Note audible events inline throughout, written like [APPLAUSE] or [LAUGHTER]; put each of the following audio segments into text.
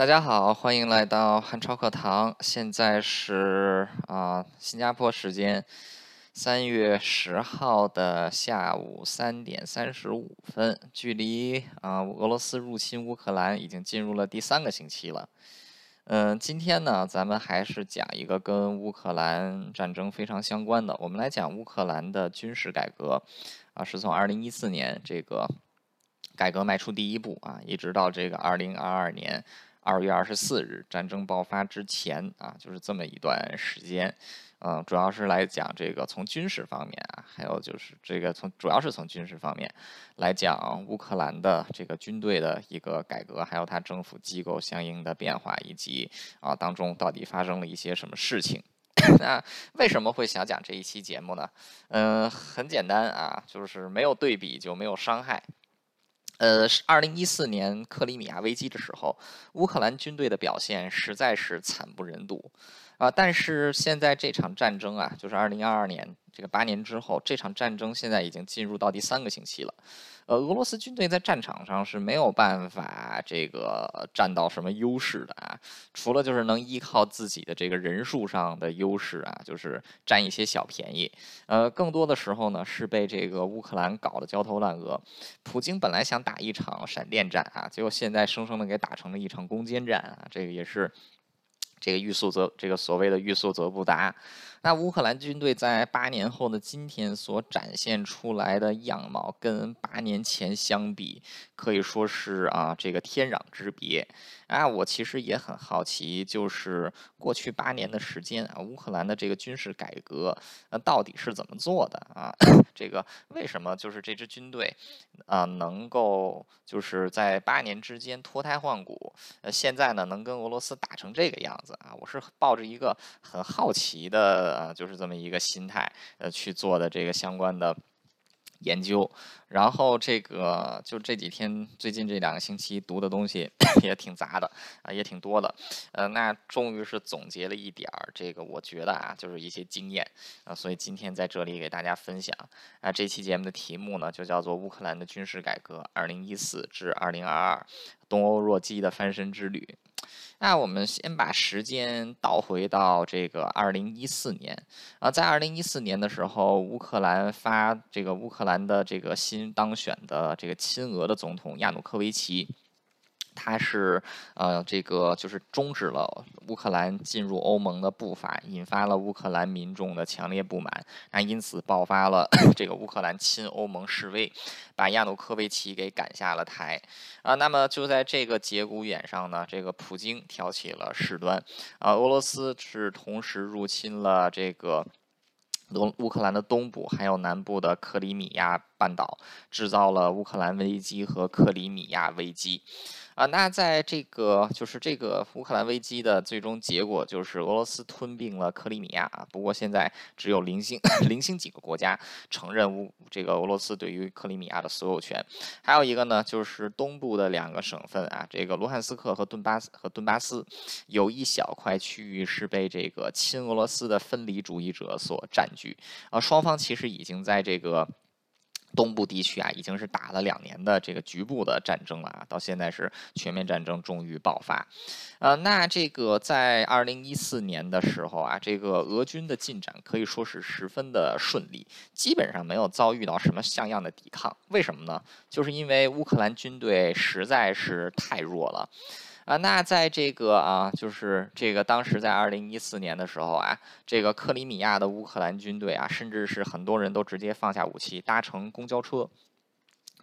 大家好，欢迎来到汉超课堂。现在是啊，新加坡时间三月十号的下午三点三十五分，距离啊俄罗斯入侵乌克兰已经进入了第三个星期了。嗯，今天呢，咱们还是讲一个跟乌克兰战争非常相关的，我们来讲乌克兰的军事改革啊，是从二零一四年这个改革迈出第一步啊，一直到这个二零二二年二月二十四日战争爆发之前啊，就是这么一段时间。嗯，主要是来讲这个从军事方面啊，还有就是这个从主要是从军事方面来讲乌克兰的这个军队的一个改革，还有它政府机构相应的变化，以及啊当中到底发生了一些什么事情。那为什么会想讲这一期节目呢？嗯，很简单啊，就是没有对比就没有伤害。呃，是二零一四年克里米亚危机的时候，乌克兰军队的表现实在是惨不忍睹。啊！但是现在这场战争啊，就是二零二二年这个八年之后，这场战争现在已经进入到第三个星期了。呃，俄罗斯军队在战场上是没有办法这个占到什么优势的啊，除了就是能依靠自己的这个人数上的优势啊，就是占一些小便宜。呃，更多的时候呢，是被这个乌克兰搞得焦头烂额。普京本来想打一场闪电战啊，结果现在生生的给打成了一场攻坚战啊，这个也是。这个欲速则这个所谓的欲速则不达。那乌克兰军队在八年后的今天所展现出来的样貌，跟八年前相比，可以说是啊，这个天壤之别。啊，我其实也很好奇，就是过去八年的时间啊，乌克兰的这个军事改革，呃，到底是怎么做的啊？[LAUGHS] 这个为什么就是这支军队啊，能够就是在八年之间脱胎换骨？呃，现在呢，能跟俄罗斯打成这个样子啊？我是抱着一个很好奇的。呃，就是这么一个心态，呃，去做的这个相关的研究，然后这个就这几天最近这两个星期读的东西 [COUGHS] 也挺杂的啊，也挺多的，呃，那终于是总结了一点儿，这个我觉得啊，就是一些经验啊，所以今天在这里给大家分享。啊，这期节目的题目呢就叫做乌克兰的军事改革，二零一四至二零二二，东欧弱鸡的翻身之旅。那我们先把时间倒回到这个二零一四年啊，在二零一四年的时候，乌克兰发这个乌克兰的这个新当选的这个亲俄的总统亚努科维奇。他是呃，这个就是终止了乌克兰进入欧盟的步伐，引发了乌克兰民众的强烈不满，那因此爆发了 [COUGHS] 这个乌克兰亲欧盟示威，把亚努科维奇给赶下了台啊。那么就在这个节骨眼上呢，这个普京挑起了事端啊，俄罗斯是同时入侵了这个。乌乌克兰的东部还有南部的克里米亚半岛，制造了乌克兰危机和克里米亚危机。啊，那在这个就是这个乌克兰危机的最终结果，就是俄罗斯吞并了克里米亚。不过现在只有零星 [COUGHS] 零星几个国家承认乌这个俄罗斯对于克里米亚的所有权。还有一个呢，就是东部的两个省份啊，这个卢汉斯克和顿巴斯和顿巴斯，有一小块区域是被这个亲俄罗斯的分离主义者所占据。啊，双方其实已经在这个。东部地区啊，已经是打了两年的这个局部的战争了啊，到现在是全面战争终于爆发。呃，那这个在二零一四年的时候啊，这个俄军的进展可以说是十分的顺利，基本上没有遭遇到什么像样的抵抗。为什么呢？就是因为乌克兰军队实在是太弱了。啊，那在这个啊，就是这个当时在二零一四年的时候啊，这个克里米亚的乌克兰军队啊，甚至是很多人都直接放下武器，搭乘公交车。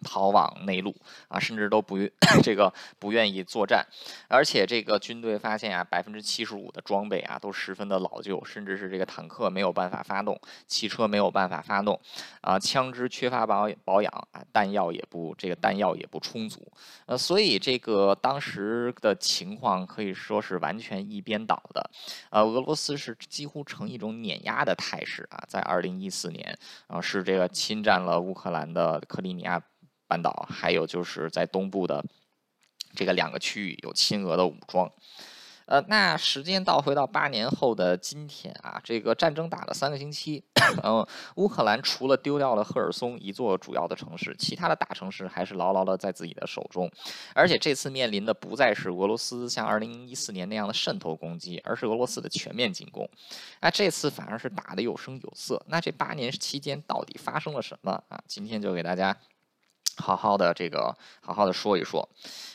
逃往内陆啊，甚至都不愿 [CLEARS THROAT] 这个不愿意作战，而且这个军队发现啊，百分之七十五的装备啊都十分的老旧，甚至是这个坦克没有办法发动，汽车没有办法发动，啊，枪支缺乏保保养啊，弹药也不这个弹药也不充足，呃，所以这个当时的情况可以说是完全一边倒的，呃，俄罗斯是几乎成一种碾压的态势啊，在二零一四年啊，是这个侵占了乌克兰的克里米亚。半岛还有就是在东部的这个两个区域有亲俄的武装，呃，那时间倒回到八年后的今天啊，这个战争打了三个星期，嗯，乌克兰除了丢掉了赫尔松一座主要的城市，其他的大城市还是牢牢的在自己的手中，而且这次面临的不再是俄罗斯像二零一四年那样的渗透攻击，而是俄罗斯的全面进攻，那这次反而是打得有声有色。那这八年期间到底发生了什么啊？今天就给大家。好好的这个，好好的说一说，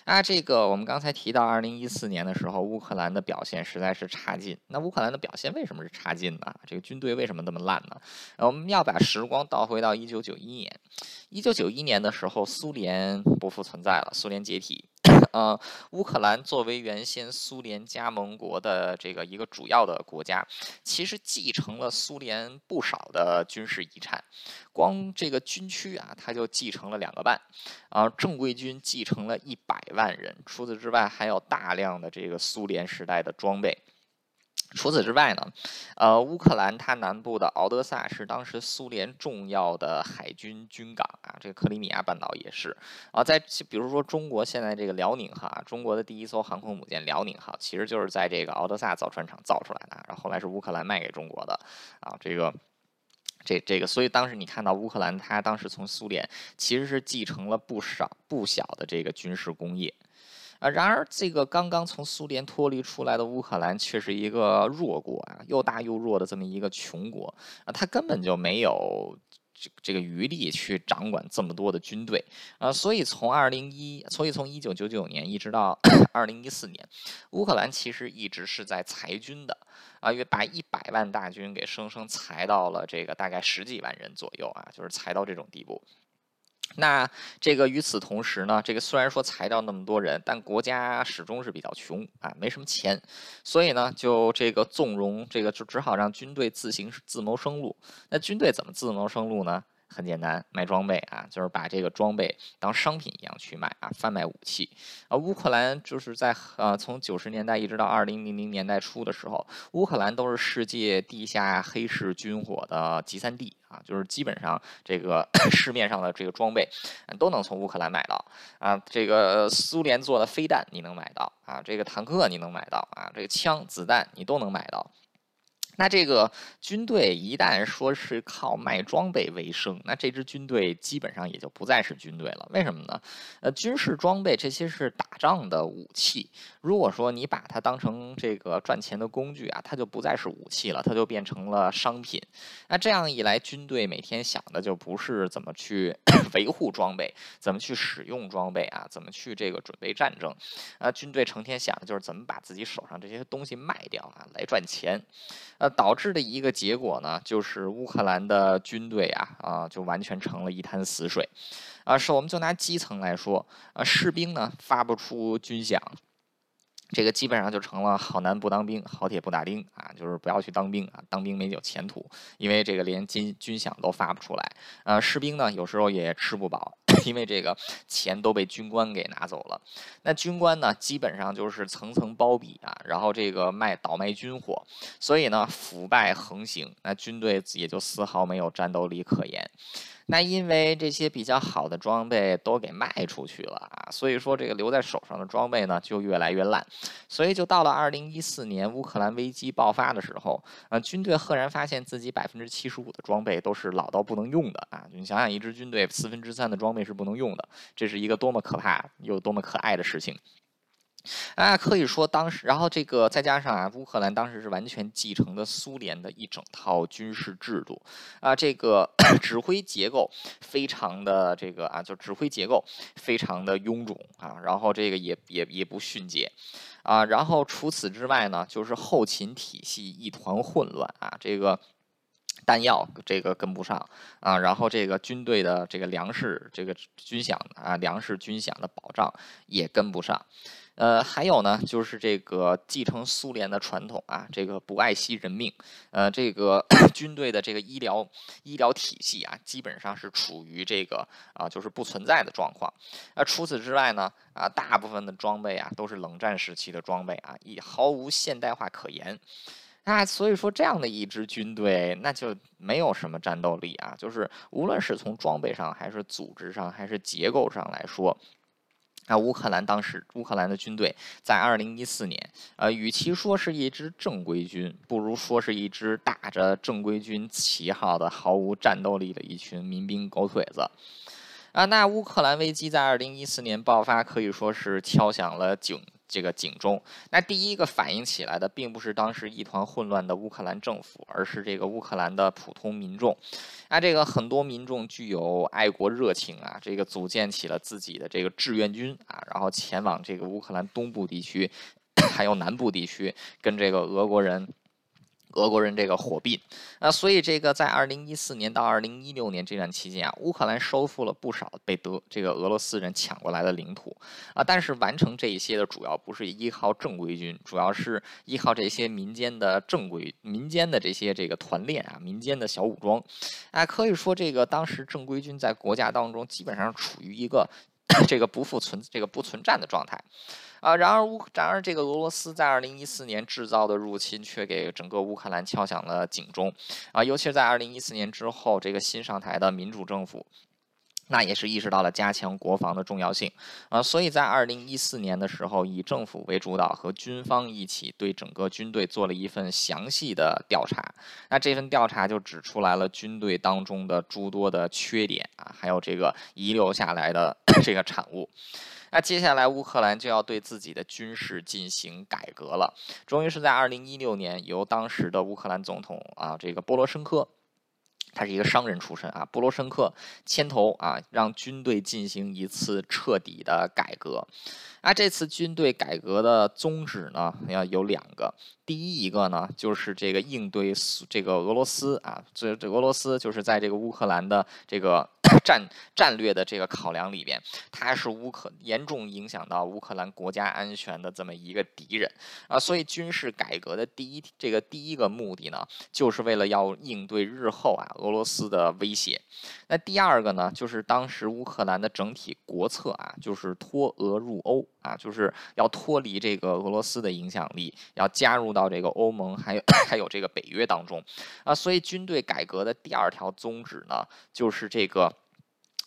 啊，这个我们刚才提到，二零一四年的时候，乌克兰的表现实在是差劲。那乌克兰的表现为什么是差劲呢？这个军队为什么那么烂呢？我们要把时光倒回到一九九一年，一九九一年的时候，苏联不复存在了，苏联解体。[COUGHS] 呃，乌克兰作为原先苏联加盟国的这个一个主要的国家，其实继承了苏联不少的军事遗产。光这个军区啊，它就继承了两个半，啊，正规军继承了一百万人。除此之外，还有大量的这个苏联时代的装备。除此之外呢，呃，乌克兰它南部的敖德萨是当时苏联重要的海军军港啊，这个克里米亚半岛也是啊，在比如说中国现在这个辽宁号啊，中国的第一艘航空母舰辽宁号，其实就是在这个敖德萨造船厂造出来的，然后后来是乌克兰卖给中国的啊，这个这这个，所以当时你看到乌克兰，它当时从苏联其实是继承了不少不小的这个军事工业。啊，然而这个刚刚从苏联脱离出来的乌克兰却是一个弱国啊，又大又弱的这么一个穷国啊，他根本就没有这这个余力去掌管这么多的军队啊，所以从二零一，所以从一九九九年一直到 [CLEARS THROAT] 二零一四年，乌克兰其实一直是在裁军的啊，约把一百万大军给生生裁到了这个大概十几万人左右啊，就是裁到这种地步。那这个与此同时呢，这个虽然说裁掉那么多人，但国家始终是比较穷啊，没什么钱，所以呢，就这个纵容这个就只好让军队自行自谋生路。那军队怎么自谋生路呢？很简单，卖装备啊，就是把这个装备当商品一样去卖啊，贩卖武器啊。乌克兰就是在呃从九十年代一直到二零零零年代初的时候，乌克兰都是世界地下黑市军火的集散地啊，就是基本上这个 [CLEARS THROAT] 市面上的这个装备都能从乌克兰买到啊。这个苏联做的飞弹你能买到啊，这个坦克你能买到啊，这个枪子弹你都能买到。那这个军队一旦说是靠卖装备为生，那这支军队基本上也就不再是军队了。为什么呢？呃，军事装备这些是打仗的武器。如果说你把它当成这个赚钱的工具啊，它就不再是武器了，它就变成了商品。那这样一来，军队每天想的就不是怎么去 [COUGHS] 维护装备，怎么去使用装备啊，怎么去这个准备战争。啊，军队成天想的就是怎么把自己手上这些东西卖掉啊，来赚钱。呃，导致的一个结果呢，就是乌克兰的军队啊，啊，就完全成了一滩死水，啊，是我们就拿基层来说，啊，士兵呢发不出军饷。这个基本上就成了好男不当兵，好铁不打钉啊，就是不要去当兵啊，当兵没有前途，因为这个连军军饷都发不出来，呃，士兵呢有时候也吃不饱，[COUGHS] 因为这个钱都被军官给拿走了。那军官呢，基本上就是层层包庇啊，然后这个卖倒卖军火，所以呢腐败横行，那军队也就丝毫没有战斗力可言。那因为这些比较好的装备都给卖出去了啊，所以说这个留在手上的装备呢就越来越烂，所以就到了二零一四年乌克兰危机爆发的时候，呃，军队赫然发现自己百分之七十五的装备都是老到不能用的啊！你想想，一支军队四分之三的装备是不能用的，这是一个多么可怕又多么可爱的事情。啊，可以说当时，然后这个再加上啊，乌克兰当时是完全继承的苏联的一整套军事制度，啊，这个 [CLEARS THROAT] 指挥结构非常的这个啊，就指挥结构非常的臃肿啊，然后这个也也也不迅捷，啊，然后除此之外呢，就是后勤体系一团混乱啊，这个。弹药这个跟不上啊，然后这个军队的这个粮食这个军饷啊，粮食军饷的保障也跟不上，呃，还有呢，就是这个继承苏联的传统啊，这个不爱惜人命，呃，这个 [COUGHS] 军队的这个医疗医疗体系啊，基本上是处于这个啊，就是不存在的状况。啊，除此之外呢，啊，大部分的装备啊，都是冷战时期的装备啊，也毫无现代化可言。啊，所以说这样的一支军队，那就没有什么战斗力啊。就是无论是从装备上，还是组织上，还是结构上来说，啊，乌克兰当时乌克兰的军队在二零一四年，呃，与其说是一支正规军，不如说是一支打着正规军旗号的毫无战斗力的一群民兵狗腿子。啊，那乌克兰危机在二零一四年爆发，可以说是敲响了警。这个警钟，那第一个反应起来的，并不是当时一团混乱的乌克兰政府，而是这个乌克兰的普通民众。那这个很多民众具有爱国热情啊，这个组建起了自己的这个志愿军啊，然后前往这个乌克兰东部地区，[COUGHS] 还有南部地区，跟这个俄国人。俄国人这个火并，啊，所以这个在二零一四年到二零一六年这段期间啊，乌克兰收复了不少被德这个俄罗斯人抢过来的领土。啊，但是完成这一些的主要不是依靠正规军，主要是依靠这些民间的正规民间的这些这个团练啊，民间的小武装，啊，可以说这个当时正规军在国家当中基本上处于一个这个不复存这个不存战的状态。啊，然而乌，然而这个俄罗斯在二零一四年制造的入侵却给整个乌克兰敲响了警钟，啊，尤其是在二零一四年之后，这个新上台的民主政府，那也是意识到了加强国防的重要性，啊，所以在二零一四年的时候，以政府为主导，和军方一起对整个军队做了一份详细的调查，那这份调查就指出来了军队当中的诸多的缺点啊，还有这个遗留下来的 [CLEARS THROAT] 这个产物。那接下来，乌克兰就要对自己的军事进行改革了。终于是在二零一六年，由当时的乌克兰总统啊，这个波罗申科，他是一个商人出身啊，波罗申克牵头啊，让军队进行一次彻底的改革。那这次军队改革的宗旨呢，要有两个。第一一个呢，就是这个应对这个俄罗斯啊，这这俄罗斯就是在这个乌克兰的这个 [COUGHS] 战战略的这个考量里边，它是乌克严重影响到乌克兰国家安全的这么一个敌人啊，所以军事改革的第一这个第一个目的呢，就是为了要应对日后啊俄罗斯的威胁。那第二个呢，就是当时乌克兰的整体国策啊，就是脱俄入欧啊，就是要脱离这个俄罗斯的影响力，要加入。到这个欧盟还有 [COUGHS] 还有这个北约当中啊，所以军队改革的第二条宗旨呢，就是这个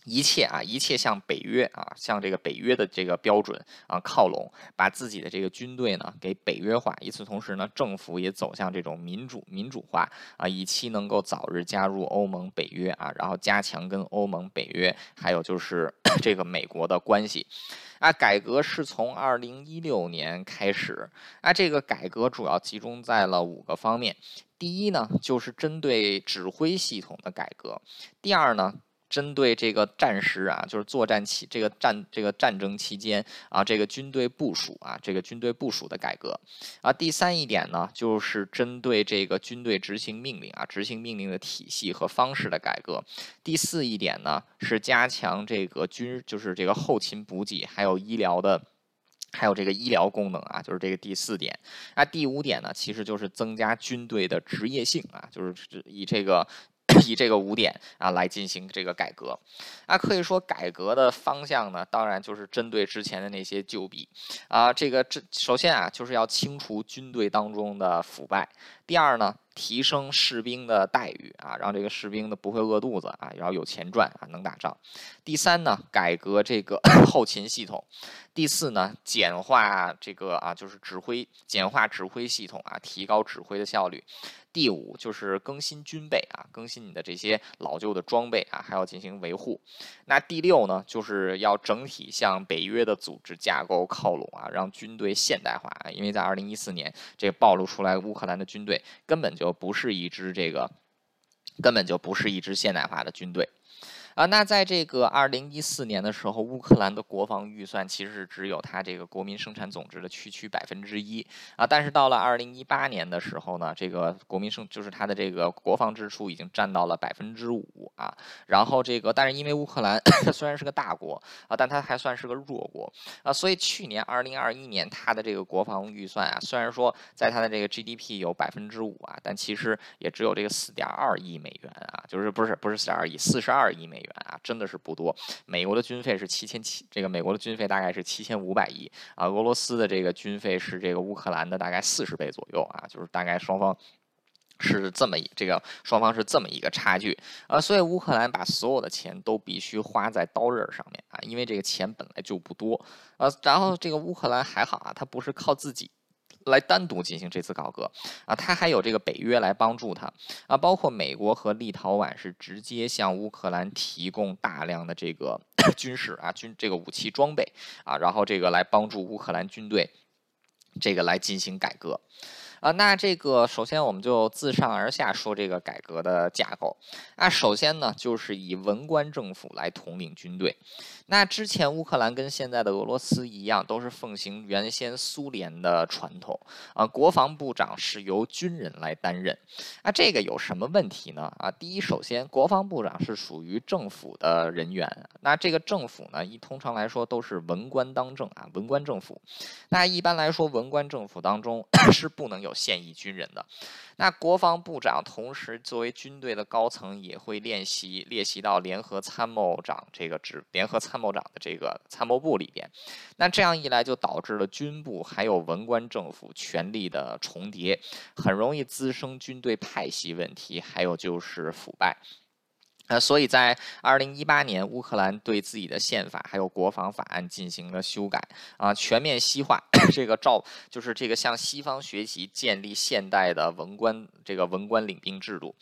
一切啊，一切向北约啊，向这个北约的这个标准啊靠拢，把自己的这个军队呢给北约化。与此同时呢，政府也走向这种民主民主化啊，以期能够早日加入欧盟北约啊，然后加强跟欧盟北约还有就是 [COUGHS] 这个美国的关系。啊，改革是从二零一六年开始。啊，这个改革主要集中在了五个方面。第一呢，就是针对指挥系统的改革。第二呢。针对这个战时啊，就是作战期这个战这个战争期间啊，这个军队部署啊，这个军队部署的改革啊。第三一点呢，就是针对这个军队执行命令啊，执行命令的体系和方式的改革。第四一点呢，是加强这个军就是这个后勤补给，还有医疗的，还有这个医疗功能啊，就是这个第四点。那第五点呢，其实就是增加军队的职业性啊，就是以这个。以这个五点啊来进行这个改革，啊，可以说改革的方向呢，当然就是针对之前的那些旧弊，啊，这个这首先啊就是要清除军队当中的腐败，第二呢。提升士兵的待遇啊，让这个士兵呢不会饿肚子啊，然后有钱赚啊，能打仗。第三呢，改革这个 [COUGHS] 后勤系统。第四呢，简化这个啊，就是指挥，简化指挥系统啊，提高指挥的效率。第五就是更新军备啊，更新你的这些老旧的装备啊，还要进行维护。那第六呢，就是要整体向北约的组织架构靠拢啊，让军队现代化啊，因为在二零一四年这暴露出来乌克兰的军队根本就。不是一支这个，根本就不是一支现代化的军队。啊，那在这个二零一四年的时候，乌克兰的国防预算其实是只有它这个国民生产总值的区区百分之一啊。但是到了二零一八年的时候呢，这个国民生就是它的这个国防支出已经占到了百分之五啊。然后这个，但是因为乌克兰 [COUGHS] 虽然是个大国啊，但它还算是个弱国啊，所以去年二零二一年它的这个国防预算啊，虽然说在它的这个 GDP 有百分之五啊，但其实也只有这个四点二亿美元啊，就是不是不是四点二亿，四十二亿美元。元啊，真的是不多。美国的军费是七千七，这个美国的军费大概是七千五百亿啊。俄罗斯的这个军费是这个乌克兰的大概四十倍左右啊，就是大概双方是这么一这个双方是这么一个差距啊，所以乌克兰把所有的钱都必须花在刀刃上面啊，因为这个钱本来就不多啊。然后这个乌克兰还好啊，它不是靠自己来单独进行这次改革。啊，他还有这个北约来帮助他啊，包括美国和立陶宛是直接向乌克兰提供大量的这个 [COUGHS] 军事啊军这个武器装备。啊，然后这个来帮助乌克兰军队这个来进行改革。啊，那这个首先我们就自上而下说这个改革的架构。那首先呢，就是以文官政府来统领军队。那之前乌克兰跟现在的俄罗斯一样，都是奉行原先苏联的传统啊，国防部长是由军人来担任。那这个有什么问题呢？啊，第一，首先国防部长是属于政府的人员，那这个政府呢，一通常来说都是文官当政啊，文官政府。那一般来说，文官政府当中 [COUGHS] 是不能有现役军人的。那国防部长同时作为军队的高层，也会练习列席到联合参谋长这个职，联合。参谋长的这个参谋部里边，那这样一来就导致了军部还有文官政府权力的重叠，很容易滋生军队派系问题，还有就是腐败。呃，所以在二零一八年，乌克兰对自己的宪法还有国防法案进行了修改，啊，全面西化，这个照就是这个向西方学习，建立现代的文官这个文官领兵制度。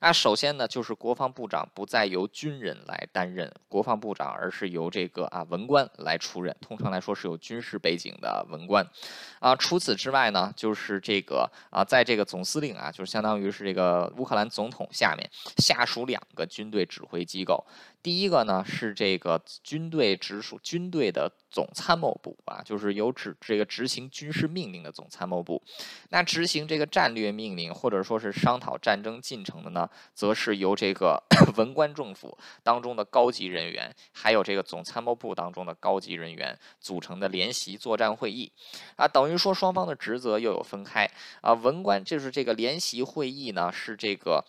那首先呢，就是国防部长不再由军人来担任国防部长，而是由这个啊文官来出任，通常来说是有军事背景的文官。啊，除此之外呢，就是这个啊，在这个总司令啊，就是相当于是这个乌克兰总统下面下属两个军。队指挥机构，第一个呢是这个军队直属军队的总参谋部啊，就是有指这个执行军事命令的总参谋部。那执行这个战略命令或者说是商讨战争进程的呢，则是由这个 [CLEARS THROAT] 文官政府当中的高级人员，还有这个总参谋部当中的高级人员组成的联席作战会议啊，等于说双方的职责又有分开啊。文官就是这个联席会议呢，是这个。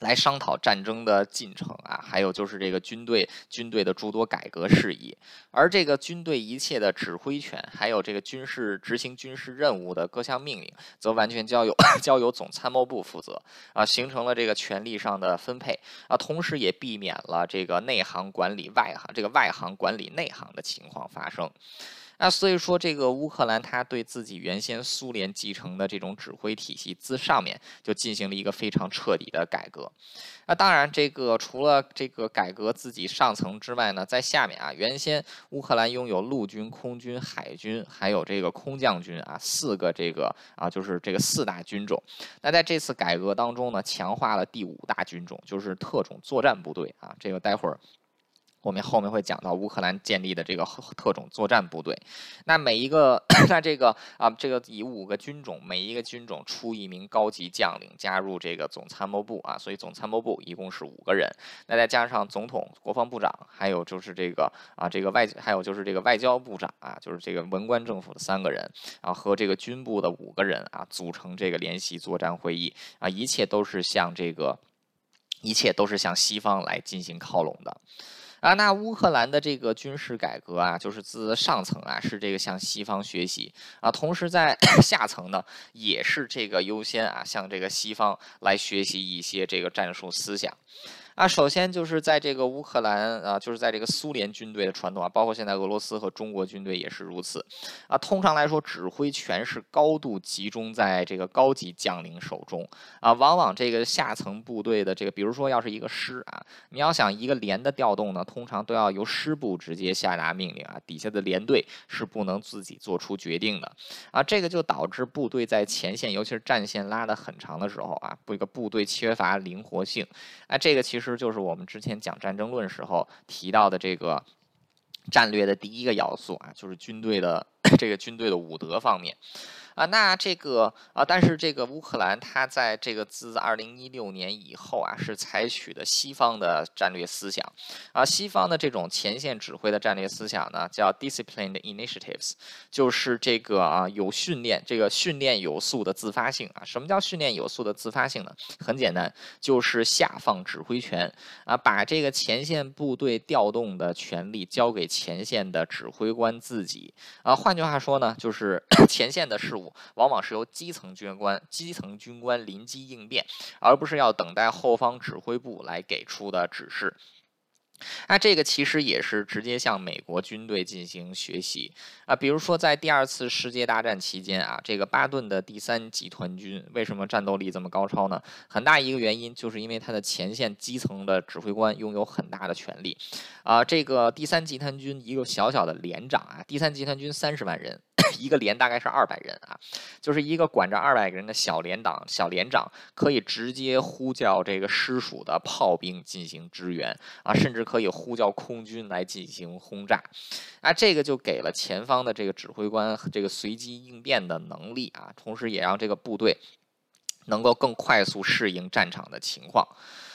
来商讨战争的进程啊，还有就是这个军队军队的诸多改革事宜，而这个军队一切的指挥权，还有这个军事执行军事任务的各项命令，则完全交由 [COUGHS] 交由总参谋部负责啊，形成了这个权力上的分配啊，同时也避免了这个内行管理外行，这个外行管理内行的情况发生。那所以说，这个乌克兰他对自己原先苏联继承的这种指挥体系，自上面就进行了一个非常彻底的改革。那当然，这个除了这个改革自己上层之外呢，在下面啊，原先乌克兰拥有陆军、空军、海军，还有这个空降军啊，四个这个啊，就是这个四大军种。那在这次改革当中呢，强化了第五大军种，就是特种作战部队啊，这个待会儿。我们后面会讲到乌克兰建立的这个特种作战部队，那每一个那这个啊，这个以五个军种，每一个军种出一名高级将领加入这个总参谋部啊，所以总参谋部一共是五个人，那再加上总统、国防部长，还有就是这个啊，这个外还有就是这个外交部长啊，就是这个文官政府的三个人，然后和这个军部的五个人啊，组成这个联席作战会议啊，一切都是向这个，一切都是向西方来进行靠拢的。啊，那乌克兰的这个军事改革啊，就是自上层啊是这个向西方学习啊，同时在 [COUGHS] 下层呢也是这个优先啊向这个西方来学习一些这个战术思想。啊，首先就是在这个乌克兰啊，就是在这个苏联军队的传统啊，包括现在俄罗斯和中国军队也是如此啊。通常来说，指挥权是高度集中在这个高级将领手中啊。往往这个下层部队的这个，比如说要是一个师啊，你要想一个连的调动呢，通常都要由师部直接下达命令啊，底下的连队是不能自己做出决定的啊。这个就导致部队在前线，尤其是战线拉得很长的时候啊，这个部队缺乏灵活性啊。这个其实。就是我们之前讲战争论时候提到的这个战略的第一个要素啊，就是军队的 [COUGHS] 这个军队的武德方面。啊，那这个啊，但是这个乌克兰，它在这个自二零一六年以后啊，是采取的西方的战略思想啊，西方的这种前线指挥的战略思想呢，叫 disciplined initiatives，就是这个啊，有训练，这个训练有素的自发性啊。什么叫训练有素的自发性呢？很简单，就是下放指挥权啊，把这个前线部队调动的权利交给前线的指挥官自己啊。换句话说呢，就是 [COUGHS] 前线的事务。往往是由基层军官、基层军官临机应变，而不是要等待后方指挥部来给出的指示。那这个其实也是直接向美国军队进行学习啊，比如说在第二次世界大战期间啊，这个巴顿的第三集团军为什么战斗力这么高超呢？很大一个原因就是因为他的前线基层的指挥官拥有很大的权力啊。这个第三集团军一个小小的连长啊，第三集团军三十万人。一个连大概是二百人啊，就是一个管着二百个人的小连长、小连长，可以直接呼叫这个师属的炮兵进行支援啊，甚至可以呼叫空军来进行轰炸，啊，这个就给了前方的这个指挥官这个随机应变的能力啊，同时也让这个部队能够更快速适应战场的情况。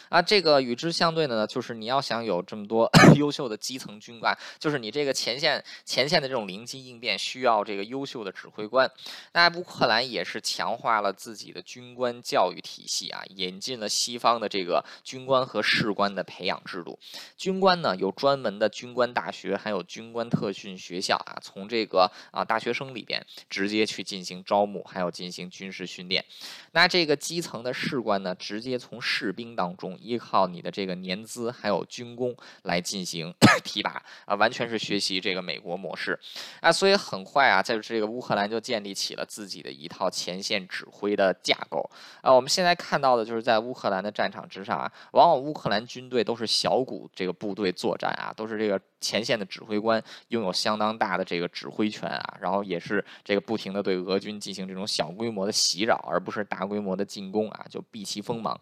啊，这个与之相对的呢，就是你要想有这么多 [CLEARS THROAT] 优秀的基层军官，就是你这个前线前线的这种灵机应变，需要这个优秀的指挥官。那乌克兰也是强化了自己的军官教育体系啊，引进了西方的这个军官和士官的培养制度。军官呢有专门的军官大学，还有军官特训学校啊，从这个啊大学生里边直接去进行招募，还有进行军事训练。那这个基层的士官呢，直接从士兵当中。依靠你的这个年资还有军功来进行 [COUGHS] 提拔啊，完全是学习这个美国模式啊，所以很快啊，在这个乌克兰就建立起了自己的一套前线指挥的架构啊。我们现在看到的就是在乌克兰的战场之上啊，往往乌克兰军队都是小股这个部队作战啊，都是这个前线的指挥官拥有相当大的这个指挥权啊，然后也是这个不停的对俄军进行这种小规模的袭扰，而不是大规模的进攻啊，就避其锋芒。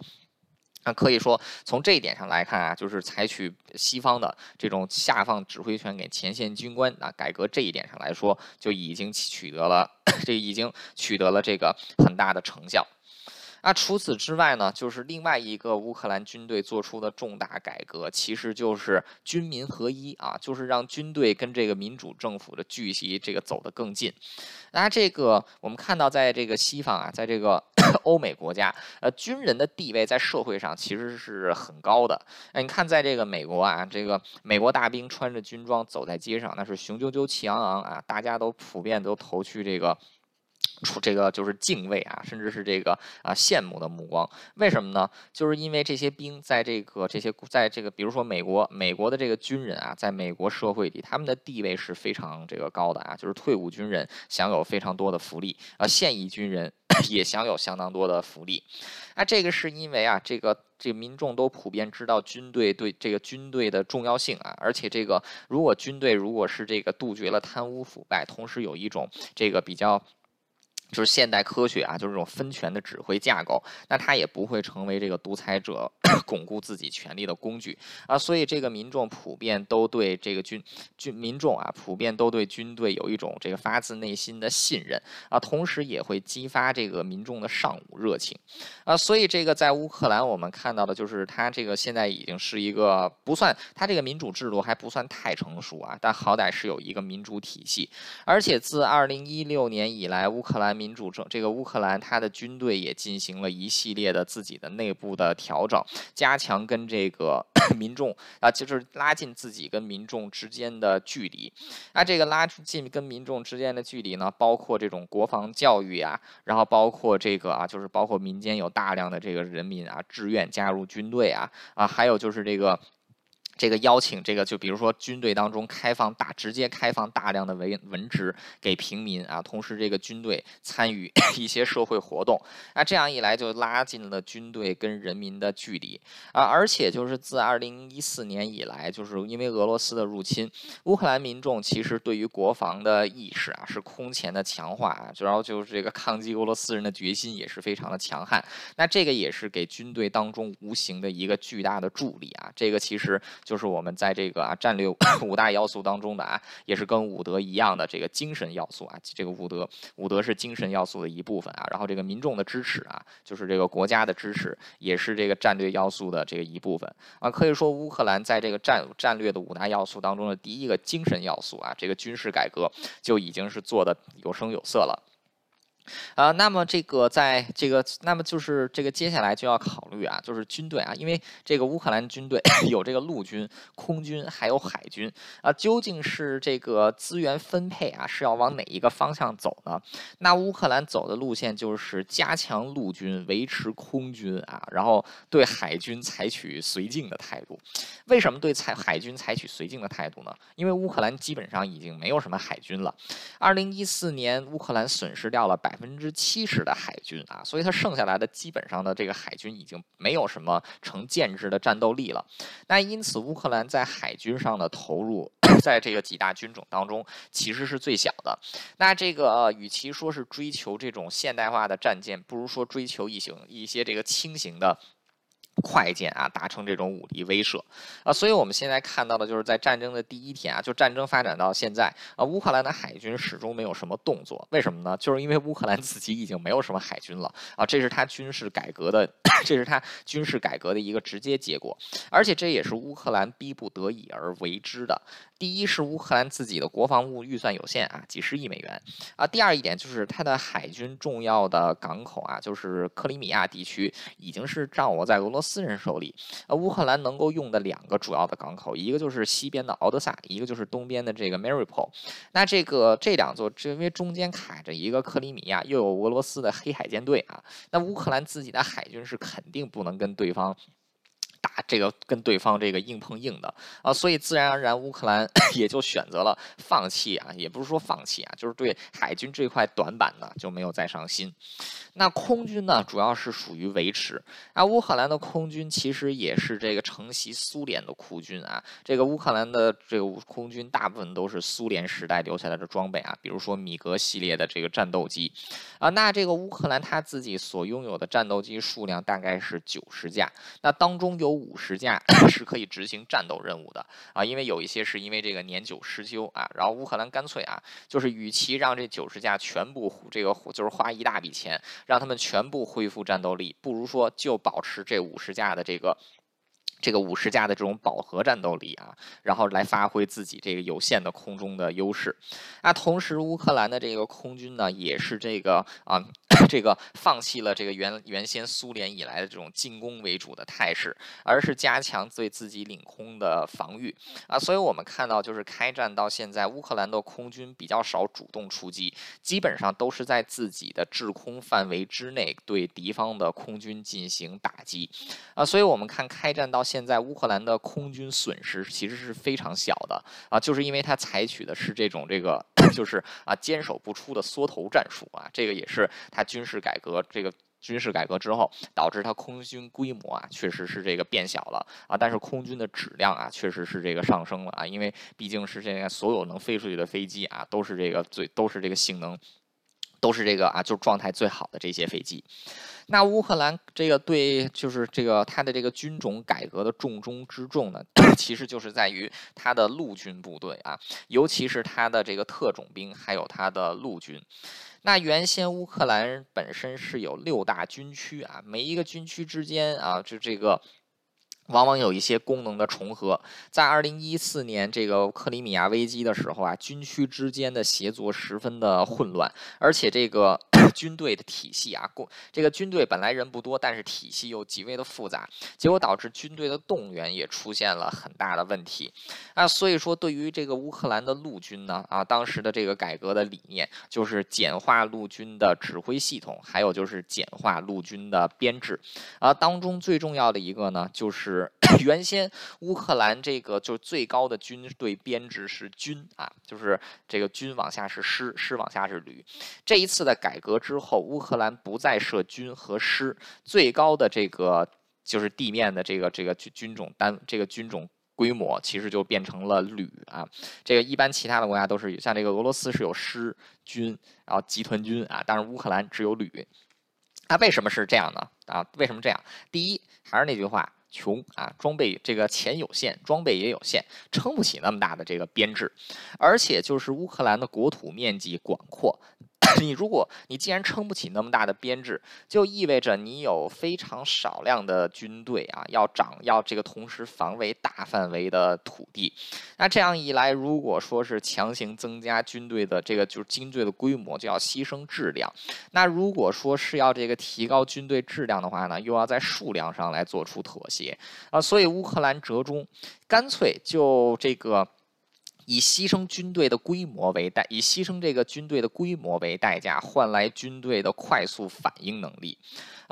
那可以说，从这一点上来看啊，就是采取西方的这种下放指挥权给前线军官啊，改革这一点上来说，就已经取得了 [COUGHS] 这已经取得了这个很大的成效。那除此之外呢，就是另外一个乌克兰军队做出的重大改革，其实就是军民合一啊，就是让军队跟这个民主政府的聚集这个走得更近。那这个我们看到，在这个西方啊，在这个 [CLEARS THROAT] 欧美国家，呃，军人的地位在社会上其实是很高的。哎，你看，在这个美国啊，这个美国大兵穿着军装走在街上，那是雄赳赳气昂昂啊，大家都普遍都投去这个。出这个就是敬畏啊，甚至是这个啊羡慕的目光。为什么呢？就是因为这些兵在这个这些在这个，比如说美国美国的这个军人啊，在美国社会里，他们的地位是非常这个高的啊。就是退伍军人享有非常多的福利，啊，现役军人 [CLEARS THROAT] 也享有相当多的福利。啊，这个是因为啊，这个这民众都普遍知道军队对这个军队的重要性啊，而且这个如果军队如果是这个杜绝了贪污腐败，同时有一种这个比较。就是现代科学啊，就是这种分权的指挥架构，那他也不会成为这个独裁者巩固自己权力的工具啊。所以这个民众普遍都对这个军军民众啊，普遍都对军队有一种这个发自内心的信任啊，同时也会激发这个民众的尚武热情啊。所以这个在乌克兰我们看到的就是他这个现在已经是一个不算他这个民主制度还不算太成熟啊，但好歹是有一个民主体系，而且自二零一六年以来，乌克兰。民主政这个乌克兰，他的军队也进行了一系列的自己的内部的调整，加强跟这个 [CLEARS THROAT] 民众啊，就是拉近自己跟民众之间的距离。那这个拉近跟民众之间的距离呢，包括这种国防教育啊，然后包括这个啊，就是包括民间有大量的这个人民啊，志愿加入军队啊啊，还有就是这个。这个邀请，这个就比如说军队当中开放大，直接开放大量的文文职给平民啊，同时这个军队参与 [COUGHS] 一些社会活动，那这样一来就拉近了军队跟人民的距离啊，而且就是自二零一四年以来，就是因为俄罗斯的入侵，乌克兰民众其实对于国防的意识啊是空前的强化啊，主要就是这个抗击俄罗斯人的决心也是非常的强悍，那这个也是给军队当中无形的一个巨大的助力啊，这个其实。就是我们在这个啊战略五大要素当中的啊，也是跟武德一样的这个精神要素啊。这个武德，武德是精神要素的一部分啊。然后这个民众的支持啊，就是这个国家的支持，也是这个战略要素的这个一部分啊。可以说，乌克兰在这个战战略的五大要素当中的第一个精神要素啊，这个军事改革就已经是做的有声有色了。啊，那么这个在这个，那么就是这个接下来就要考虑啊，就是军队啊，因为这个乌克兰军队 [COUGHS] 有这个陆军、空军还有海军啊，究竟是这个资源分配啊是要往哪一个方向走呢？那乌克兰走的路线就是加强陆军，维持空军啊，然后对海军采取绥靖的态度。为什么对采海军采取绥靖的态度呢？因为乌克兰基本上已经没有什么海军了。二零一四年乌克兰损失掉了百。百分之七十的海军啊，所以它剩下来的基本上的这个海军已经没有什么成建制的战斗力了。那因此，乌克兰在海军上的投入，在这个几大军种当中其实是最小的。那这个与其说是追求这种现代化的战舰，不如说追求一型一些这个轻型的。快剑啊，达成这种武力威慑啊，所以我们现在看到的就是在战争的第一天啊，就战争发展到现在啊，乌克兰的海军始终没有什么动作，为什么呢？就是因为乌克兰自己已经没有什么海军了啊，这是他军事改革的，[COUGHS] 这是他军事改革的一个直接结果，而且这也是乌克兰逼不得已而为之的。第一是乌克兰自己的国防部预算有限啊，几十亿美元啊。第二一点就是它的海军重要的港口啊，就是克里米亚地区已经是掌握在俄罗斯人手里。呃，乌克兰能够用的两个主要的港口，一个就是西边的敖德萨，一个就是东边的这个 m a r i p o l。那这个这两座，因为中间卡着一个克里米亚，又有俄罗斯的黑海舰队啊，那乌克兰自己的海军是肯定不能跟对方。打这个跟对方这个硬碰硬的啊，所以自然而然乌克兰 [COUGHS] 也就选择了放弃啊，也不是说放弃啊，就是对海军这块短板呢就没有再上心。那空军呢，主要是属于维持啊。乌克兰的空军其实也是这个承袭苏联的空军啊。这个乌克兰的这个空军大部分都是苏联时代留下来的装备啊，比如说米格系列的这个战斗机啊。那这个乌克兰他自己所拥有的战斗机数量大概是九十架，那当中有。五十架 [CLEARS THROAT] 是可以执行战斗任务的啊，因为有一些是因为这个年久失修啊，然后乌克兰干脆啊，就是与其让这九十架全部这个就是花一大笔钱让他们全部恢复战斗力，不如说就保持这五十架的这个。这个五十架的这种饱和战斗力啊，然后来发挥自己这个有限的空中的优势。那同时，乌克兰的这个空军呢，也是这个啊，[LAUGHS] 这个放弃了这个原原先苏联以来的这种进攻为主的态势，而是加强对自己领空的防御啊。所以我们看到，就是开战到现在，乌克兰的空军比较少主动出击，基本上都是在自己的制空范围之内对敌方的空军进行打击啊。所以我们看开战到。现在乌克兰的空军损失其实是非常小的啊，就是因为它采取的是这种这个 [COUGHS] 就是啊坚守不出的缩头战术啊，这个也是它军事改革这个军事改革之后导致它空军规模啊确实是这个变小了啊，但是空军的质量啊确实是这个上升了啊，因为毕竟是现在所有能飞出去的飞机啊都是这个最都是这个性能都是这个啊就是状态最好的这些飞机。那乌克兰这个对，就是这个它的这个军种改革的重中之重呢，[COUGHS] 其实就是在于它的陆军部队啊，尤其是它的这个特种兵，还有它的陆军。那原先乌克兰本身是有六大军区啊，每一个军区之间啊，就这个。往往有一些功能的重合。在二零一四年这个克里米亚危机的时候啊，军区之间的协作十分的混乱，而且这个 [CLEARS THROAT] 军队的体系啊，过这个军队本来人不多，但是体系又极为的复杂，结果导致军队的动员也出现了很大的问题啊。所以说，对于这个乌克兰的陆军呢，啊，当时的这个改革的理念就是简化陆军的指挥系统，还有就是简化陆军的编制啊。当中最重要的一个呢，就是。[COUGHS] 原先乌克兰这个就最高的军队编制是军啊，就是这个军往下是师，师往下是旅。这一次的改革之后，乌克兰不再设军和师，最高的这个就是地面的这个这个军军种单这个军种规模其实就变成了旅啊。这个一般其他的国家都是像这个俄罗斯是有师军，然后集团军啊，但是乌克兰只有旅。那为什么是这样呢？啊，为什么这样？第一还是那句话。穷啊，装备这个钱有限，装备也有限，撑不起那么大的这个编制，而且就是乌克兰的国土面积广阔，[COUGHS] 你如果你既然撑不起那么大的编制，就意味着你有非常少量的军队啊，要长要这个同时防卫大范围的土地。那这样一来，如果说是强行增加军队的这个就是军队的规模，就要牺牲质量。那如果说是要这个提高军队质量的话呢，又要在数量上来做出妥协啊。所以乌克兰折中，干脆就这个。以牺牲军队的规模为代，以牺牲这个军队的规模为代价，换来军队的快速反应能力。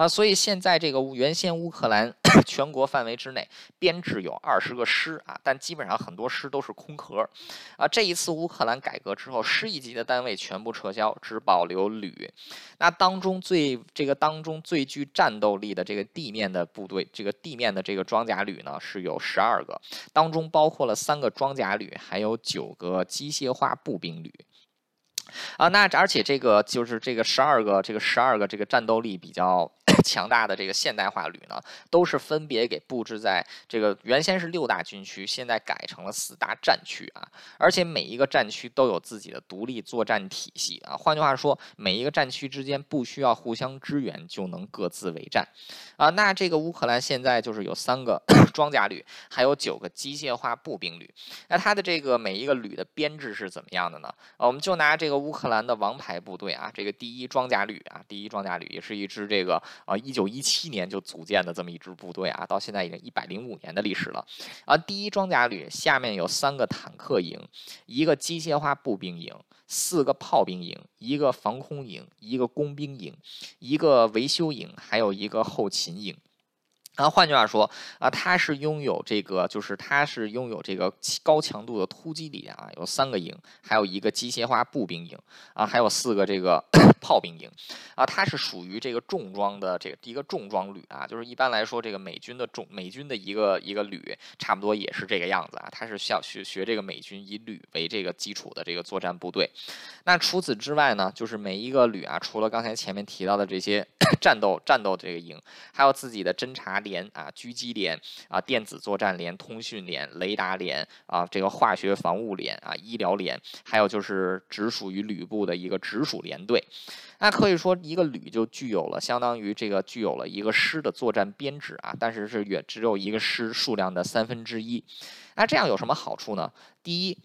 啊，所以现在这个原先乌克兰 [COUGHS] 全国范围之内编制有二十个师啊，但基本上很多师都是空壳。啊，这一次乌克兰改革之后，师一级的单位全部撤销，只保留旅。那当中最这个当中最具战斗力的这个地面的部队，这个地面的这个装甲旅呢是有十二个，当中包括了三个装甲旅，还有九个机械化步兵旅。啊，那而且这个就是这个十二个，这个十二个这个战斗力比较强大的这个现代化旅呢，都是分别给布置在这个原先是六大军区，现在改成了四大战区啊，而且每一个战区都有自己的独立作战体系啊，换句话说，每一个战区之间不需要互相支援就能各自为战啊。那这个乌克兰现在就是有三个 [COUGHS] 装甲旅，还有九个机械化步兵旅，那它的这个每一个旅的编制是怎么样的呢？我们就拿这个。乌克兰的王牌部队啊，这个第一装甲旅啊，第一装甲旅也是一支这个啊，一九一七年就组建的这么一支部队啊，到现在已经一百零五年的历史了。啊，第一装甲旅下面有三个坦克营，一个机械化步兵营，四个炮兵营，一个防空营，一个工兵营，一个维修营，还有一个后勤营。然后换句话说啊，它是拥有这个，就是它是拥有这个高强度的突击力量啊，有三个营，还有一个机械化步兵营啊，还有四个这个 [COUGHS] 炮兵营啊，它是属于这个重装的这个一个重装旅啊，就是一般来说这个美军的重美军的一个一个旅差不多也是这个样子啊，它是需要学学这个美军以旅为这个基础的这个作战部队。那除此之外呢，就是每一个旅啊，除了刚才前面提到的这些 [COUGHS] 战斗战斗这个营，还有自己的侦察。连啊，狙击连啊，电子作战连、通讯连、雷达连啊，这个化学防务连啊，医疗连，还有就是直属于旅部的一个直属连队。那可以说，一个旅就具有了相当于这个具有了一个师的作战编制啊，但是是远只有一个师数量的三分之一。那这样有什么好处呢？第一。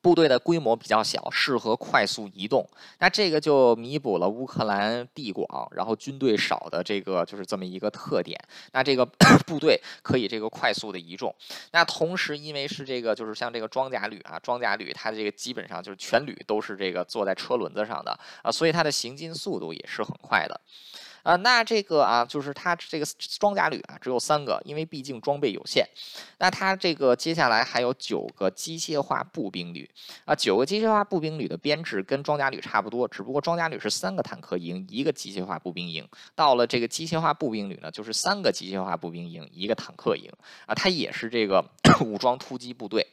部队的规模比较小，适合快速移动。那这个就弥补了乌克兰地广，然后军队少的这个就是这么一个特点。那这个 [COUGHS] 部队可以这个快速的移动。那同时，因为是这个就是像这个装甲旅啊，装甲旅它的这个基本上就是全旅都是这个坐在车轮子上的啊，所以它的行进速度也是很快的。啊，那这个啊，就是它这个装甲旅啊，只有三个，因为毕竟装备有限。那它这个接下来还有九个机械化步兵旅啊，九个机械化步兵旅的编制跟装甲旅差不多，只不过装甲旅是三个坦克营，一个机械化步兵营。到了这个机械化步兵旅呢，就是三个机械化步兵营，一个坦克营啊，它也是这个 [COUGHS] 武装突击部队。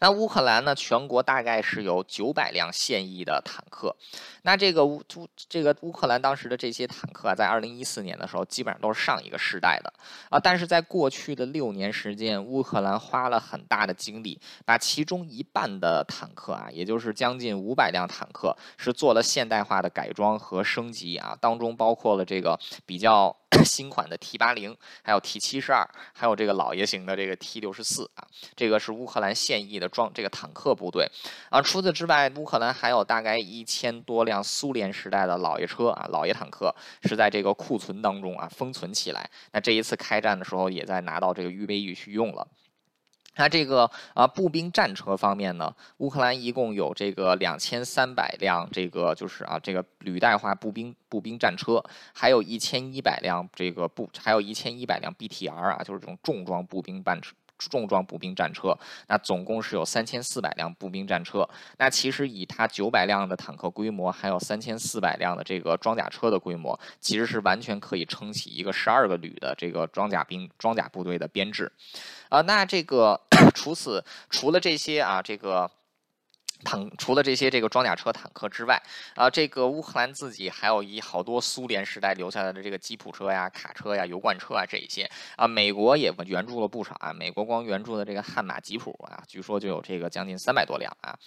那乌克兰呢？全国大概是有九百辆现役的坦克。那这个乌乌这个乌克兰当时的这些坦克啊，在二零一四年的时候，基本上都是上一个时代的啊。但是在过去的六年时间，乌克兰花了很大的精力，把其中一半的坦克啊，也就是将近五百辆坦克，是做了现代化的改装和升级啊。当中包括了这个比较。[COUGHS] 新款的 T 八零，还有 T 七十二，还有这个老爷型的这个 T 六十四啊，这个是乌克兰现役的装这个坦克部队啊。除此之外，乌克兰还有大概一千多辆苏联时代的老爷车啊，老爷坦克是在这个库存当中啊封存起来。那这一次开战的时候，也在拿到这个预备役去用了。那这个啊，步兵战车方面呢，乌克兰一共有这个两千三百辆，这个就是啊，这个履带化步兵步兵战车，还有一千一百辆这个步，还有一千一百辆 BTR 啊，就是这种重装步兵战车。重装步兵战车，那总共是有三千四百辆步兵战车。那其实以它九百辆的坦克规模，还有三千四百辆的这个装甲车的规模，其实是完全可以撑起一个十二个旅的这个装甲兵装甲部队的编制。啊，那这个 [COUGHS] 除此除了这些啊，这个。坦除了这些这个装甲车、坦克之外，啊，这个乌克兰自己还有一好多苏联时代留下来的这个吉普车呀、卡车呀、油罐车啊这一些啊，美国也援助了不少啊。美国光援助的这个悍马吉普啊，据说就有这个将近三百多辆啊。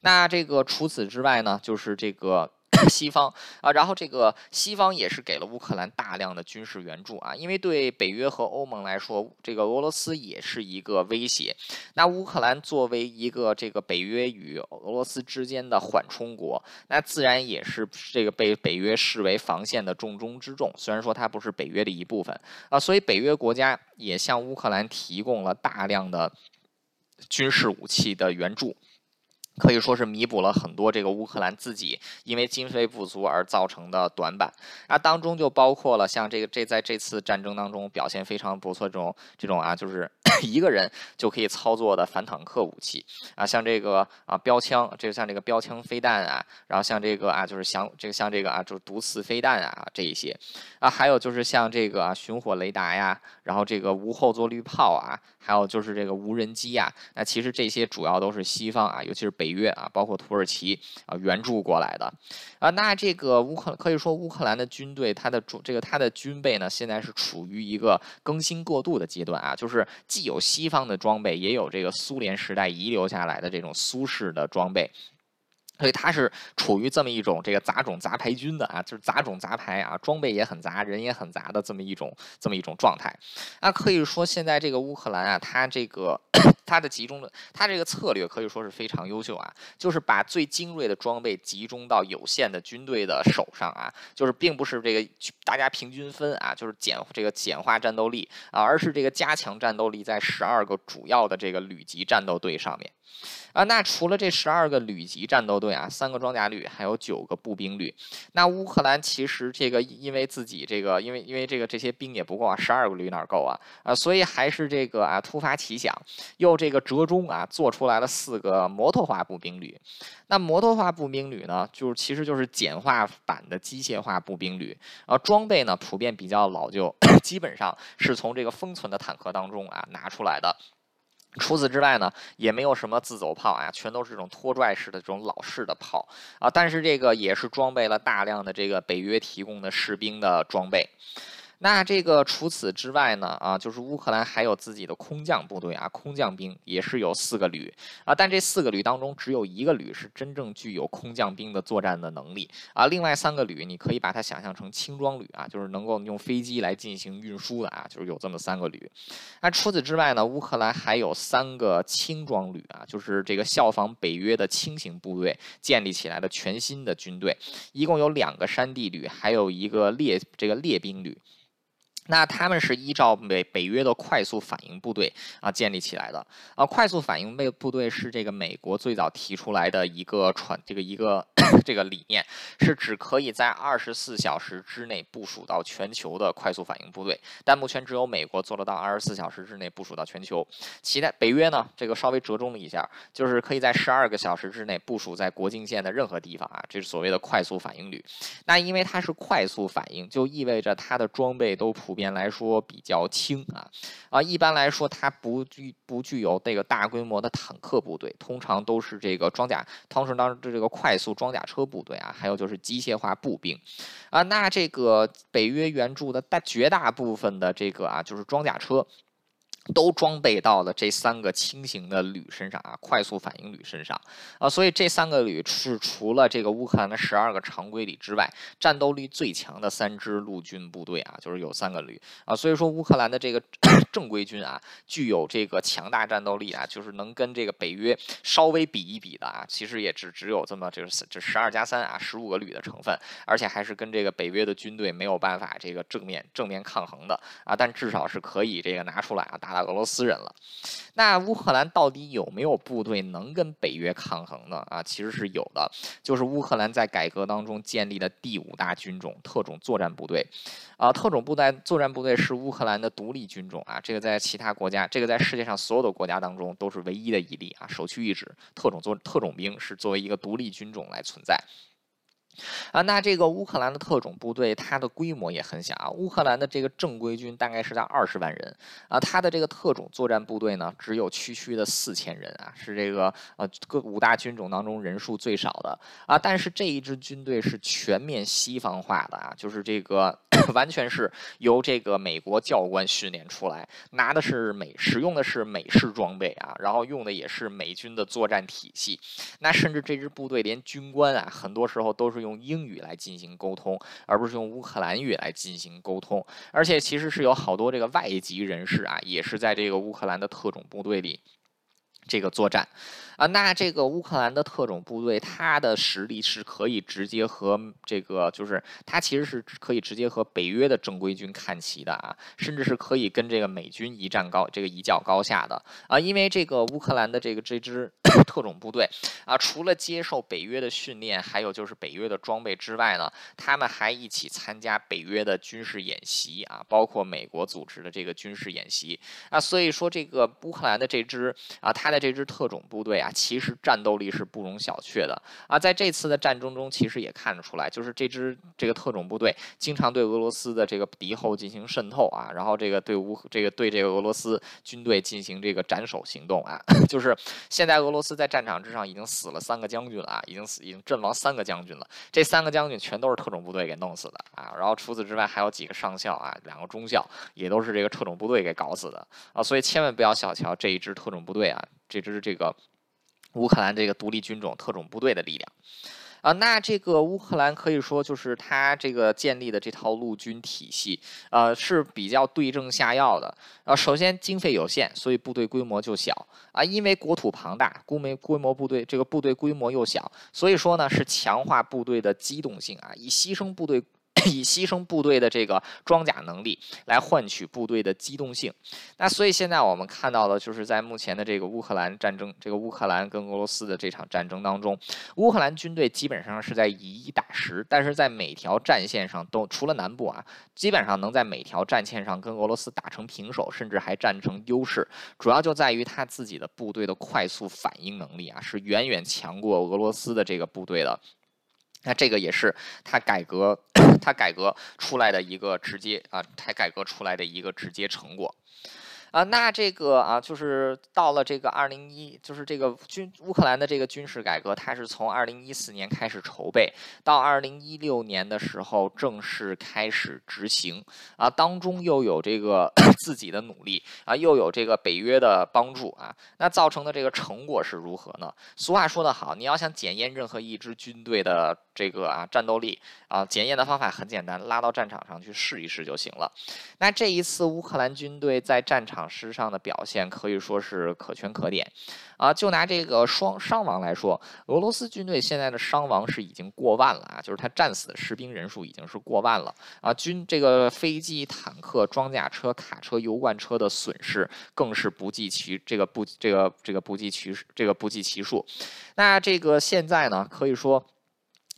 那这个除此之外呢，就是这个。西方啊，然后这个西方也是给了乌克兰大量的军事援助啊，因为对北约和欧盟来说，这个俄罗斯也是一个威胁。那乌克兰作为一个这个北约与俄罗斯之间的缓冲国，那自然也是这个被北约视为防线的重中之重。虽然说它不是北约的一部分啊，所以北约国家也向乌克兰提供了大量的军事武器的援助。可以说是弥补了很多这个乌克兰自己因为经费不足而造成的短板。啊，当中就包括了像这个这在这次战争当中表现非常不错这种这种啊，就是 [COUGHS] 一个人就可以操作的反坦克武器。啊，像这个啊标枪，这个像这个标枪飞弹啊，然后像这个啊就是像这个像这个啊就是毒刺飞弹啊这一些。啊，还有就是像这个啊巡火雷达呀，然后这个无后坐力炮啊，还有就是这个无人机呀，那其实这些主要都是西方啊，尤其是北。约啊，包括土耳其啊援助过来的啊，那这个乌克可以说乌克兰的军队，它的主这个它的军备呢，现在是处于一个更新过渡的阶段啊，就是既有西方的装备，也有这个苏联时代遗留下来的这种苏式的装备。所以他是处于这么一种这个杂种杂牌军的啊，就是杂种杂牌啊，装备也很杂，人也很杂的这么一种这么一种状态。那可以说现在这个乌克兰啊，它这个 [CLEARS THROAT] 它的集中的，它这个策略可以说是非常优秀啊，就是把最精锐的装备集中到有限的军队的手上啊，就是并不是这个大家平均分啊，就是简这个简化战斗力啊，而是这个加强战斗力在十二个主要的这个旅级战斗队上面。啊，那除了这十二个旅级战斗队啊，三个装甲旅，还有九个步兵旅。那乌克兰其实这个因为自己这个，因为因为这个这些兵也不够啊，十二个旅哪够啊？啊，所以还是这个啊突发奇想，又这个折中啊，做出来了四个摩托化步兵旅。那摩托化步兵旅呢，就是其实就是简化版的机械化步兵旅。啊，装备呢普遍比较老旧，[COUGHS] 基本上是从这个封存的坦克当中啊拿出来的。除此之外呢，也没有什么自走炮啊，全都是这种拖拽式的这种老式的炮啊。但是这个也是装备了大量的这个北约提供的士兵的装备。那这个除此之外呢？啊，就是乌克兰还有自己的空降部队啊，空降兵也是有四个旅啊，但这四个旅当中只有一个旅是真正具有空降兵的作战的能力啊，另外三个旅你可以把它想象成轻装旅啊，就是能够用飞机来进行运输的啊，就是有这么三个旅。那除此之外呢，乌克兰还有三个轻装旅啊，就是这个效仿北约的轻型部队建立起来的全新的军队，一共有两个山地旅，还有一个列这个列兵旅。那他们是依照美北约的快速反应部队啊建立起来的啊，快速反应部部队是这个美国最早提出来的一个传这个一个这个理念，是只可以在二十四小时之内部署到全球的快速反应部队，但目前只有美国做得到二十四小时之内部署到全球，其他北约呢这个稍微折中了一下，就是可以在十二个小时之内部署在国境线的任何地方啊，这是所谓的快速反应旅。那因为它是快速反应，就意味着它的装备都普。边来说比较轻啊啊，一般来说它不具不具有这个大规模的坦克部队，通常都是这个装甲，通常当时这个快速装甲车部队啊，还有就是机械化步兵啊。那这个北约援助的大绝大部分的这个啊，就是装甲车。都装备到了这三个轻型的旅身上啊，快速反应旅身上。啊，所以这三个旅是除了这个乌克兰的十二个常规旅之外，战斗力最强的三支陆军部队啊，就是有三个旅。啊，所以说乌克兰的这个 [COUGHS] 正规军啊，具有这个强大战斗力啊，就是能跟这个北约稍微比一比的啊，其实也只只有这么就是这十二加三啊，十五个旅的成分，而且还是跟这个北约的军队没有办法这个正面正面抗衡的啊，但至少是可以这个拿出来啊打打。俄罗斯人了，那乌克兰到底有没有部队能跟北约抗衡呢？啊，其实是有的，就是乌克兰在改革当中建立的第五大军种——特种作战部队。啊，特种部队作战部队是乌克兰的独立军种啊，这个在其他国家，这个在世界上所有的国家当中都是唯一的一例啊，首屈一指。特种作特种兵是作为一个独立军种来存在。啊，那这个乌克兰的特种部队，它的规模也很小啊。乌克兰的这个正规军大概是在二十万人啊，它的这个特种作战部队呢，只有区区的四千人啊，是这个呃各五大军种当中人数最少的啊。但是这一支军队是全面西方化的啊，就是这个 [LAUGHS] 完全是由这个美国教官训练出来，拿的是美使用的是美式装备啊，然后用的也是美军的作战体系。那甚至这支部队连军官啊，很多时候都是用。英语来进行沟通，而不是用乌克兰语来进行沟通。而且其实是有好多这个外籍人士啊，也是在这个乌克兰的特种部队里这个作战。啊，那这个乌克兰的特种部队，它的实力是可以直接和这个，就是它其实是可以直接和北约的正规军看齐的啊，甚至是可以跟这个美军一战高，这个一较高下的啊，因为这个乌克兰的这个这支 [CLEARS THROAT] 特种部队啊，除了接受北约的训练，还有就是北约的装备之外呢，他们还一起参加北约的军事演习啊，包括美国组织的这个军事演习啊，所以说这个乌克兰的这支啊，他的这支特种部队啊。其实战斗力是不容小觑的啊！在这次的战争中，其实也看得出来，就是这支这个特种部队经常对俄罗斯的这个敌后进行渗透啊，然后这个对乌这个对这个俄罗斯军队进行这个斩首行动啊，[LAUGHS] 就是现在俄罗斯在战场之上已经死了三个将军了啊，已经死已经阵亡三个将军了，这三个将军全都是特种部队给弄死的啊，然后除此之外还有几个上校啊，两个中校也都是这个特种部队给搞死的啊，所以千万不要小瞧这一支特种部队啊，这支这个。乌克兰这个独立军种特种部队的力量，啊，那这个乌克兰可以说就是他这个建立的这套陆军体系，呃，是比较对症下药的。啊，首先经费有限，所以部队规模就小啊，因为国土庞大，估没规模部队这个部队规模又小，所以说呢是强化部队的机动性啊，以牺牲部队。[COUGHS] 以牺牲部队的这个装甲能力来换取部队的机动性，那所以现在我们看到的就是在目前的这个乌克兰战争，这个乌克兰跟俄罗斯的这场战争当中，乌克兰军队基本上是在以一打十，但是在每条战线上都除了南部啊，基本上能在每条战线上跟俄罗斯打成平手，甚至还占成优势，主要就在于他自己的部队的快速反应能力啊，是远远强过俄罗斯的这个部队的。那这个也是他改革，他改革出来的一个直接啊，他改革出来的一个直接成果。啊，那这个啊，就是到了这个二零一，就是这个军乌克兰的这个军事改革，它是从二零一四年开始筹备，到二零一六年的时候正式开始执行。啊，当中又有这个 [CLEARS THROAT] 自己的努力啊，又有这个北约的帮助啊，那造成的这个成果是如何呢？俗话说得好，你要想检验任何一支军队的这个啊战斗力啊，检验的方法很简单，拉到战场上去试一试就行了。那这一次乌克兰军队在战场。师上的表现可以说是可圈可点，啊，就拿这个双伤亡来说，俄罗斯军队现在的伤亡是已经过万了啊，就是他战死的士兵人数已经是过万了啊，军这个飞机、坦克、装甲车、卡车、油罐车的损失更是不计其这个不这个这个不计其这个不计其数，那这个现在呢，可以说。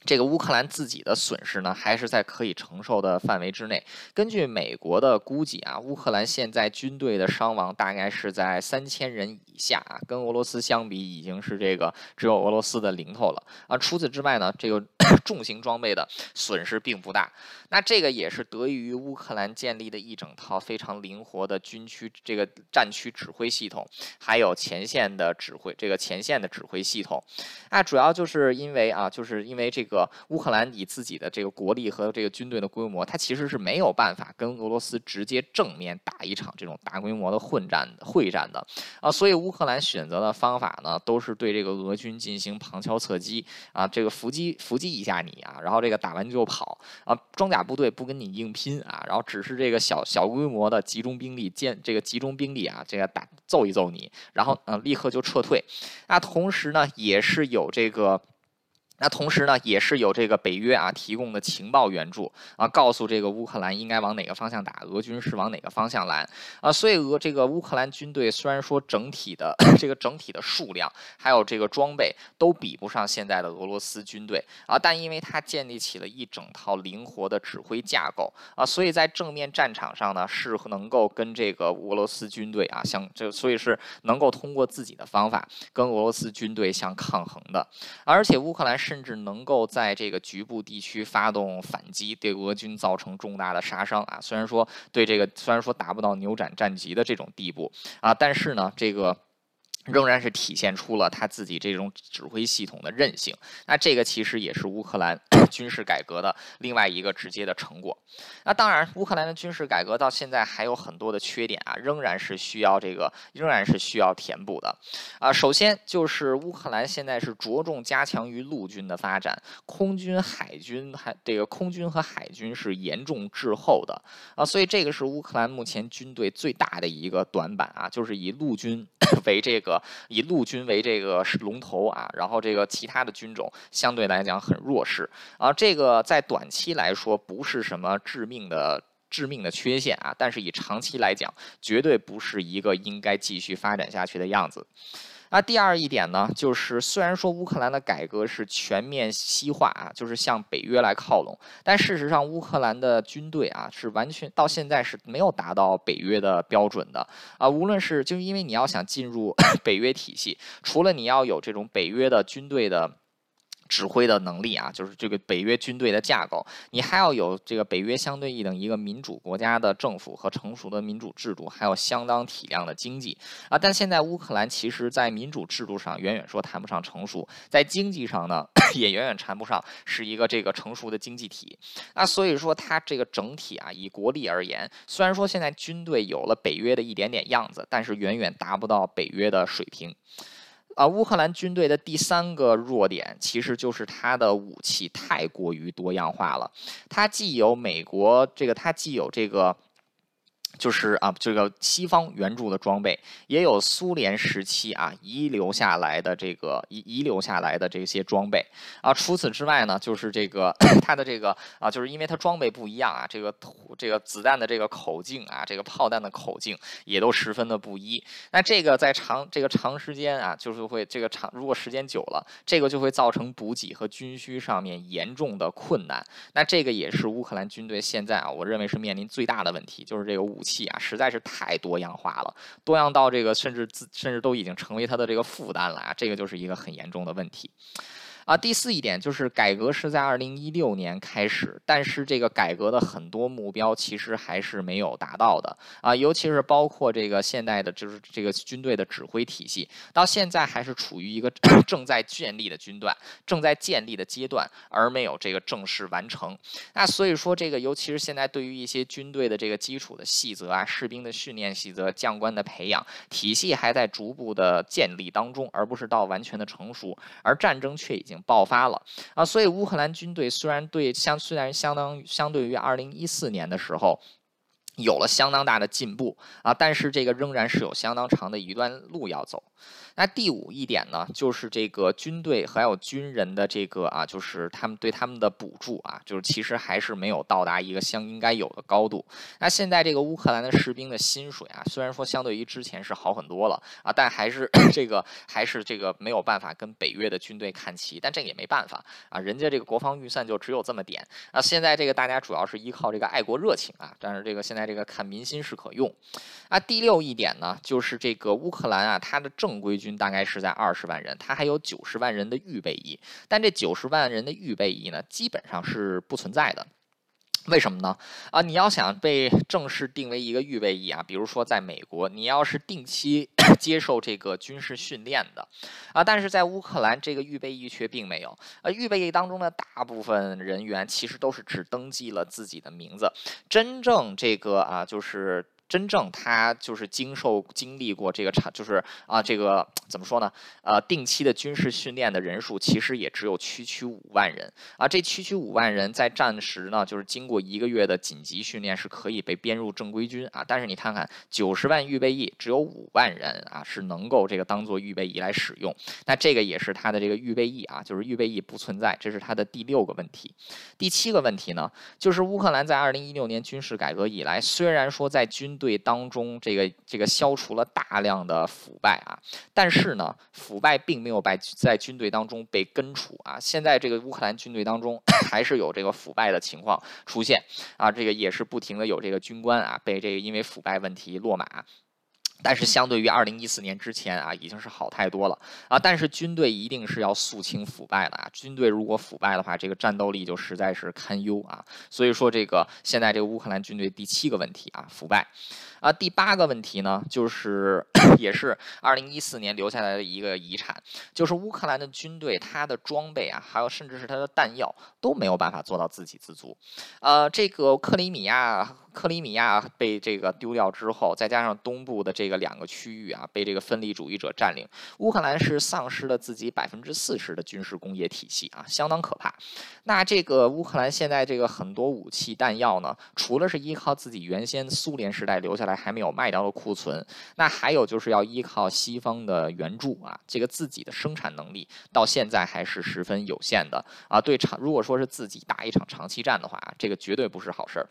这个乌克兰自己的损失呢，还是在可以承受的范围之内。根据美国的估计啊，乌克兰现在军队的伤亡大概是在三千人以下啊，跟俄罗斯相比，已经是这个只有俄罗斯的零头了啊。除此之外呢，这个 [COUGHS] 重型装备的损失并不大。那这个也是得益于乌克兰建立的一整套非常灵活的军区这个战区指挥系统，还有前线的指挥这个前线的指挥系统。啊，主要就是因为啊，就是因为这个。个乌克兰以自己的这个国力和这个军队的规模，它其实是没有办法跟俄罗斯直接正面打一场这种大规模的混战会战的啊，所以乌克兰选择的方法呢，都是对这个俄军进行旁敲侧击啊，这个伏击伏击一下你啊，然后这个打完就跑啊，装甲部队不跟你硬拼啊，然后只是这个小小规模的集中兵力建这个集中兵力啊，这个打揍一揍你，然后嗯立刻就撤退，那同时呢也是有这个。那同时呢，也是有这个北约啊提供的情报援助啊，告诉这个乌克兰应该往哪个方向打，俄军是往哪个方向来啊。所以俄这个乌克兰军队虽然说整体的 [COUGHS] 这个整体的数量还有这个装备都比不上现在的俄罗斯军队啊，但因为它建立起了一整套灵活的指挥架构啊，所以在正面战场上呢是能够跟这个俄罗斯军队啊相这，所以是能够通过自己的方法跟俄罗斯军队相抗衡的。而且乌克兰是。甚至能够在这个局部地区发动反击，对俄军造成重大的杀伤啊。虽然说对这个，虽然说达不到扭转战局的这种地步啊，但是呢，这个。仍然是体现出了他自己这种指挥系统的韧性。那这个其实也是乌克兰 [CLEARS THROAT] 军事改革的另外一个直接的成果。那当然，乌克兰的军事改革到现在还有很多的缺点啊，仍然是需要这个，仍然是需要填补的啊。首先就是乌克兰现在是着重加强于陆军的发展，空军、海军还这个空军和海军是严重滞后的啊，所以这个是乌克兰目前军队最大的一个短板啊，就是以陆军 [CLEARS THROAT] 为这个。以陆军为这个龙头啊，然后这个其他的军种相对来讲很弱势啊，这个在短期来说不是什么致命的致命的缺陷啊，但是以长期来讲，绝对不是一个应该继续发展下去的样子。那第二一点呢，就是虽然说乌克兰的改革是全面西化啊，就是向北约来靠拢，但事实上乌克兰的军队啊是完全到现在是没有达到北约的标准的啊。无论是就是因为你要想进入 [COUGHS] 北约体系，除了你要有这种北约的军队的。指挥的能力啊，就是这个北约军队的架构，你还要有这个北约相对应的一个民主国家的政府和成熟的民主制度，还有相当体量的经济啊。但现在乌克兰其实在民主制度上远远说谈不上成熟，在经济上呢 [COUGHS] 也远远谈不上是一个这个成熟的经济体。那所以说它这个整体啊，以国力而言，虽然说现在军队有了北约的一点点样子，但是远远达不到北约的水平。啊，乌克兰军队的第三个弱点，其实就是它的武器太过于多样化了。它既有美国这个，它既有这个。就是啊，这个西方援助的装备，也有苏联时期啊遗留下来的这个遗遗留下来的这些装备啊。除此之外呢，就是这个它的这个啊，就是因为它装备不一样啊，这个这个子弹的这个口径啊，这个炮弹的口径也都十分的不一。那这个在长这个长时间啊，就是会这个长如果时间久了，这个就会造成补给和军需上面严重的困难。那这个也是乌克兰军队现在啊，我认为是面临最大的问题，就是这个武。武器啊，实在是太多样化了，多样到这个甚至自甚至都已经成为他的这个负担了啊，这个就是一个很严重的问题。啊，第四一点就是改革是在二零一六年开始，但是这个改革的很多目标其实还是没有达到的啊，尤其是包括这个现代的，就是这个军队的指挥体系，到现在还是处于一个 [COUGHS] 正在建立的军段，正在建立的阶段，而没有这个正式完成。那所以说，这个尤其是现在对于一些军队的这个基础的细则啊，士兵的训练细则、将官的培养体系还在逐步的建立当中，而不是到完全的成熟，而战争却已经。爆发了啊！所以乌克兰军队虽然对相虽然相当相对于二零一四年的时候。有了相当大的进步啊，但是这个仍然是有相当长的一段路要走。那第五一点呢，就是这个军队还有军人的这个啊，就是他们对他们的补助啊，就是其实还是没有到达一个相应该有的高度。那现在这个乌克兰的士兵的薪水啊，虽然说相对于之前是好很多了啊，但还是 [CLEARS THROAT] 这个还是这个没有办法跟北约的军队看齐。但这个也没办法啊，人家这个国防预算就只有这么点啊。现在这个大家主要是依靠这个爱国热情啊，但是这个现在。这个看民心是可用，啊，第六一点呢，就是这个乌克兰啊，它的正规军大概是在二十万人，它还有九十万人的预备役，但这九十万人的预备役呢，基本上是不存在的。为什么呢？啊，你要想被正式定为一个预备役啊，比如说在美国，你要是定期 [COUGHS] 接受这个军事训练的，啊，但是在乌克兰这个预备役却并没有。呃，预备役当中的大部分人员其实都是只登记了自己的名字，真正这个啊，就是。真正他就是经受经历过这个场，就是啊，这个怎么说呢？呃，定期的军事训练的人数其实也只有区区五万人啊。这区区五万人在战时呢，就是经过一个月的紧急训练是可以被编入正规军啊。但是你看看，九十万预备役只有五万人啊，是能够这个当做预备役来使用。那这个也是他的这个预备役啊，就是预备役不存在，这是他的第六个问题。第七个问题呢，就是乌克兰在二零一六年军事改革以来，虽然说在军队当中，这个这个消除了大量的腐败啊，但是呢，腐败并没有被在军队当中被根除啊。现在这个乌克兰军队当中 [CLEARS THROAT] 还是有这个腐败的情况出现啊，这个也是不停的有这个军官啊被这个因为腐败问题落马。但是相对于二零一四年之前啊，已经是好太多了啊。但是军队一定是要肃清腐败的啊。军队如果腐败的话，这个战斗力就实在是堪忧啊。所以说，这个现在这个乌克兰军队第七个问题啊，腐败。啊，第八个问题呢，就是 [COUGHS] 也是二零一四年留下来的一个遗产，就是乌克兰的军队，它的装备啊，还有甚至是它的弹药都没有办法做到自给自足。呃，这个克里米亚。克里米亚被这个丢掉之后，再加上东部的这个两个区域啊，被这个分离主义者占领，乌克兰是丧失了自己百分之四十的军事工业体系啊，相当可怕。那这个乌克兰现在这个很多武器弹药呢，除了是依靠自己原先苏联时代留下来还没有卖掉的库存，那还有就是要依靠西方的援助啊，这个自己的生产能力到现在还是十分有限的啊。对长如果说是自己打一场长期战的话，这个绝对不是好事儿。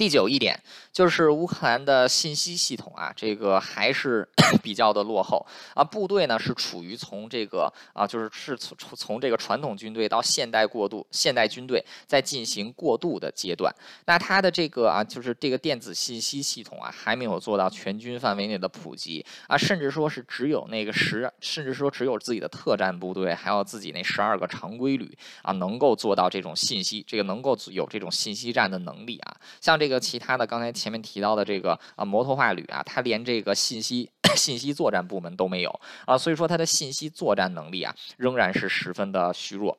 第九一点就是乌克兰的信息系统啊，这个还是 [COUGHS] 比较的落后啊。部队呢是处于从这个啊，就是是从从这个传统军队到现代过渡，现代军队在进行过渡的阶段。那它的这个啊，就是这个电子信息系统啊，还没有做到全军范围内的普及啊，甚至说是只有那个十，甚至说只有自己的特战部队，还有自己那十二个常规旅啊，能够做到这种信息，这个能够有这种信息战的能力啊。像这个其他的，刚才前面提到的这个啊摩托化旅啊，它连这个信息 [COUGHS] 信息作战部门都没有啊，所以说它的信息作战能力啊仍然是十分的虚弱。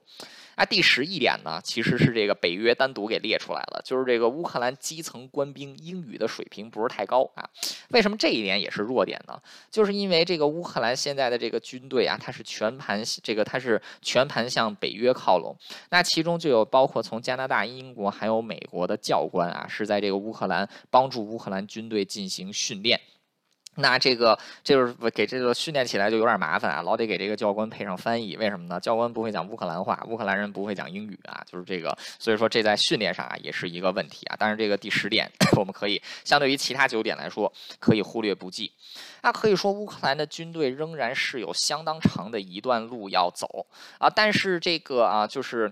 那第十一点呢，其实是这个北约单独给列出来了，就是这个乌克兰基层官兵英语的水平不是太高啊。为什么这一点也是弱点呢？就是因为这个乌克兰现在的这个军队啊，它是全盘这个它是全盘向北约靠拢，那其中就有包括从加拿大、英国还有美国的教官啊，是在这个乌克兰帮助乌克兰军队进行训练。那这个就是给这个训练起来就有点麻烦啊，老得给这个教官配上翻译。为什么呢？教官不会讲乌克兰话，乌克兰人不会讲英语啊，就是这个，所以说这在训练上啊也是一个问题啊。但是这个第十点，[COUGHS] 我们可以相对于其他九点来说，可以忽略不计。那可以说乌克兰的军队仍然是有相当长的一段路要走啊，但是这个啊就是。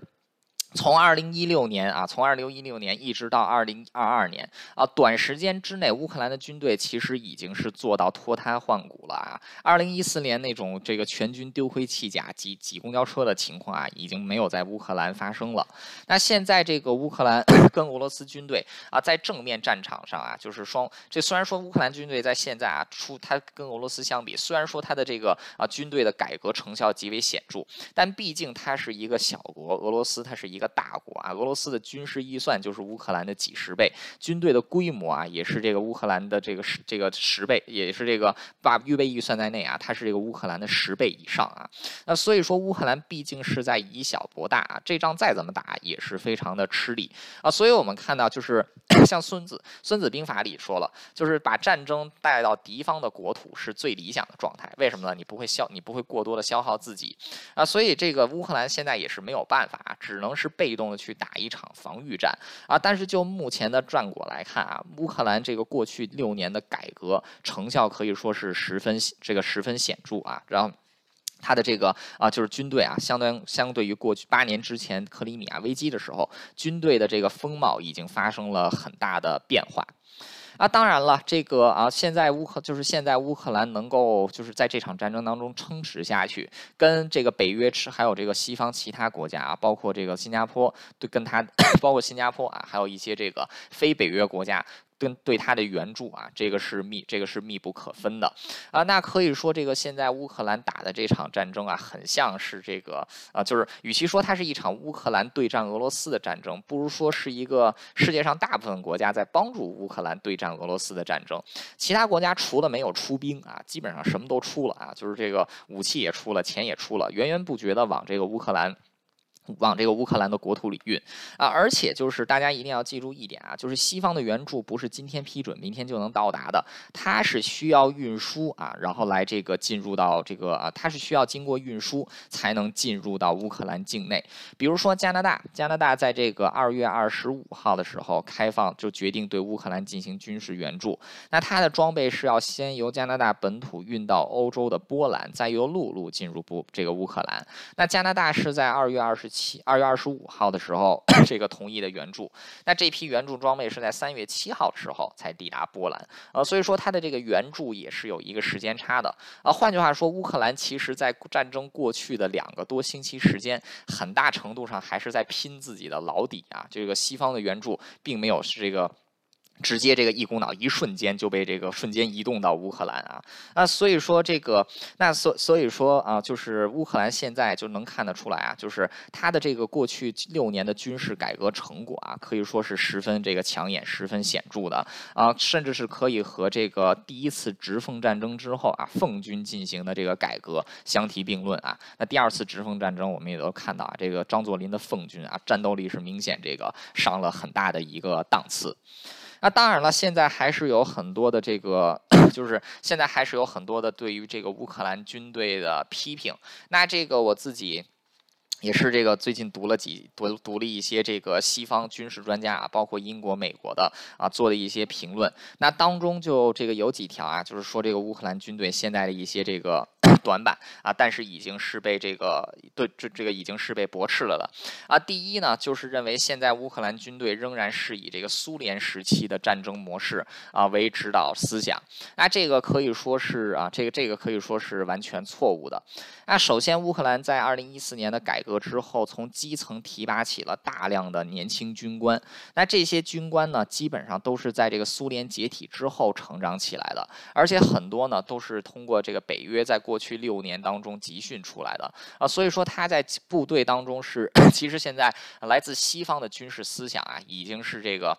从二零一六年啊，从二零一六年一直到二零二二年啊，短时间之内，乌克兰的军队其实已经是做到脱胎换骨了啊。二零一四年那种这个全军丢盔弃甲、挤挤公交车的情况啊，已经没有在乌克兰发生了。那现在这个乌克兰 [COUGHS] 跟俄罗斯军队啊，在正面战场上啊，就是双这虽然说乌克兰军队在现在啊，出它跟俄罗斯相比，虽然说它的这个啊军队的改革成效极为显著，但毕竟它是一个小国，俄罗斯它是一。一个大国啊，俄罗斯的军事预算就是乌克兰的几十倍，军队的规模啊也是这个乌克兰的这个十这个十倍，也是这个把预备预算在内啊，它是这个乌克兰的十倍以上啊。那所以说乌克兰毕竟是在以小博大啊，这仗再怎么打也是非常的吃力啊。所以我们看到就是 [COUGHS] 像孙子《孙子兵法》里说了，就是把战争带到敌方的国土是最理想的状态。为什么呢？你不会消，你不会过多的消耗自己啊。所以这个乌克兰现在也是没有办法，只能是。被动的去打一场防御战啊，但是就目前的战果来看啊，乌克兰这个过去六年的改革成效可以说是十分这个十分显著啊，然后他的这个啊就是军队啊，相当相对于过去八年之前克里米亚危机的时候，军队的这个风貌已经发生了很大的变化。啊，当然了，这个啊，现在乌克就是现在乌克兰能够就是在这场战争当中撑持下去，跟这个北约吃还有这个西方其他国家啊，包括这个新加坡，对，跟他 [COUGHS] 包括新加坡啊，还有一些这个非北约国家。跟对他的援助啊，这个是密，这个是密不可分的啊。那可以说，这个现在乌克兰打的这场战争啊，很像是这个啊，就是与其说它是一场乌克兰对战俄罗斯的战争，不如说是一个世界上大部分国家在帮助乌克兰对战俄罗斯的战争。其他国家除了没有出兵啊，基本上什么都出了啊，就是这个武器也出了，钱也出了，源源不绝的往这个乌克兰。往这个乌克兰的国土里运啊，而且就是大家一定要记住一点啊，就是西方的援助不是今天批准明天就能到达的，它是需要运输啊，然后来这个进入到这个啊，它是需要经过运输才能进入到乌克兰境内。比如说加拿大，加拿大在这个二月二十五号的时候开放，就决定对乌克兰进行军事援助。那它的装备是要先由加拿大本土运到欧洲的波兰，再由陆路进入不这个乌克兰。那加拿大是在二月二十七。七二月二十五号的时候这个同意的援助。那这批援助装备是在三月七号的时候才抵达波兰，呃，所以说它的这个援助也是有一个时间差的。啊，换句话说，乌克兰其实在战争过去的两个多星期时间，很大程度上还是在拼自己的老底啊。这个西方的援助并没有是这个。直接这个一股脑，一瞬间就被这个瞬间移动到乌克兰啊啊，所以说这个那所所以说啊，就是乌克兰现在就能看得出来啊，就是它的这个过去六年的军事改革成果啊，可以说是十分这个抢眼、十分显著的啊，甚至是可以和这个第一次直奉战争之后啊，奉军进行的这个改革相提并论啊。那第二次直奉战争，我们也都看到啊，这个张作霖的奉军啊，战斗力是明显这个上了很大的一个档次。那当然了，现在还是有很多的这个，[CLEARS THROAT] 就是现在还是有很多的对于这个乌克兰军队的批评。那这个我自己也是这个最近读了几读读了一些这个西方军事专家啊，包括英国、美国的啊做的一些评论。那当中就这个有几条啊，就是说这个乌克兰军队现在的一些这个。[LAUGHS] 短板啊，但是已经是被这个对这这个已经是被驳斥了的啊。第一呢，就是认为现在乌克兰军队仍然是以这个苏联时期的战争模式啊为指导思想，那这个可以说是啊，这个这个可以说是完全错误的。那首先，乌克兰在二零一四年的改革之后，从基层提拔起了大量的年轻军官，那这些军官呢，基本上都是在这个苏联解体之后成长起来的，而且很多呢都是通过这个北约在过去。去六年当中集训出来的啊，所以说他在部队当中是，[COUGHS] 其实现在来自西方的军事思想啊，已经是这个，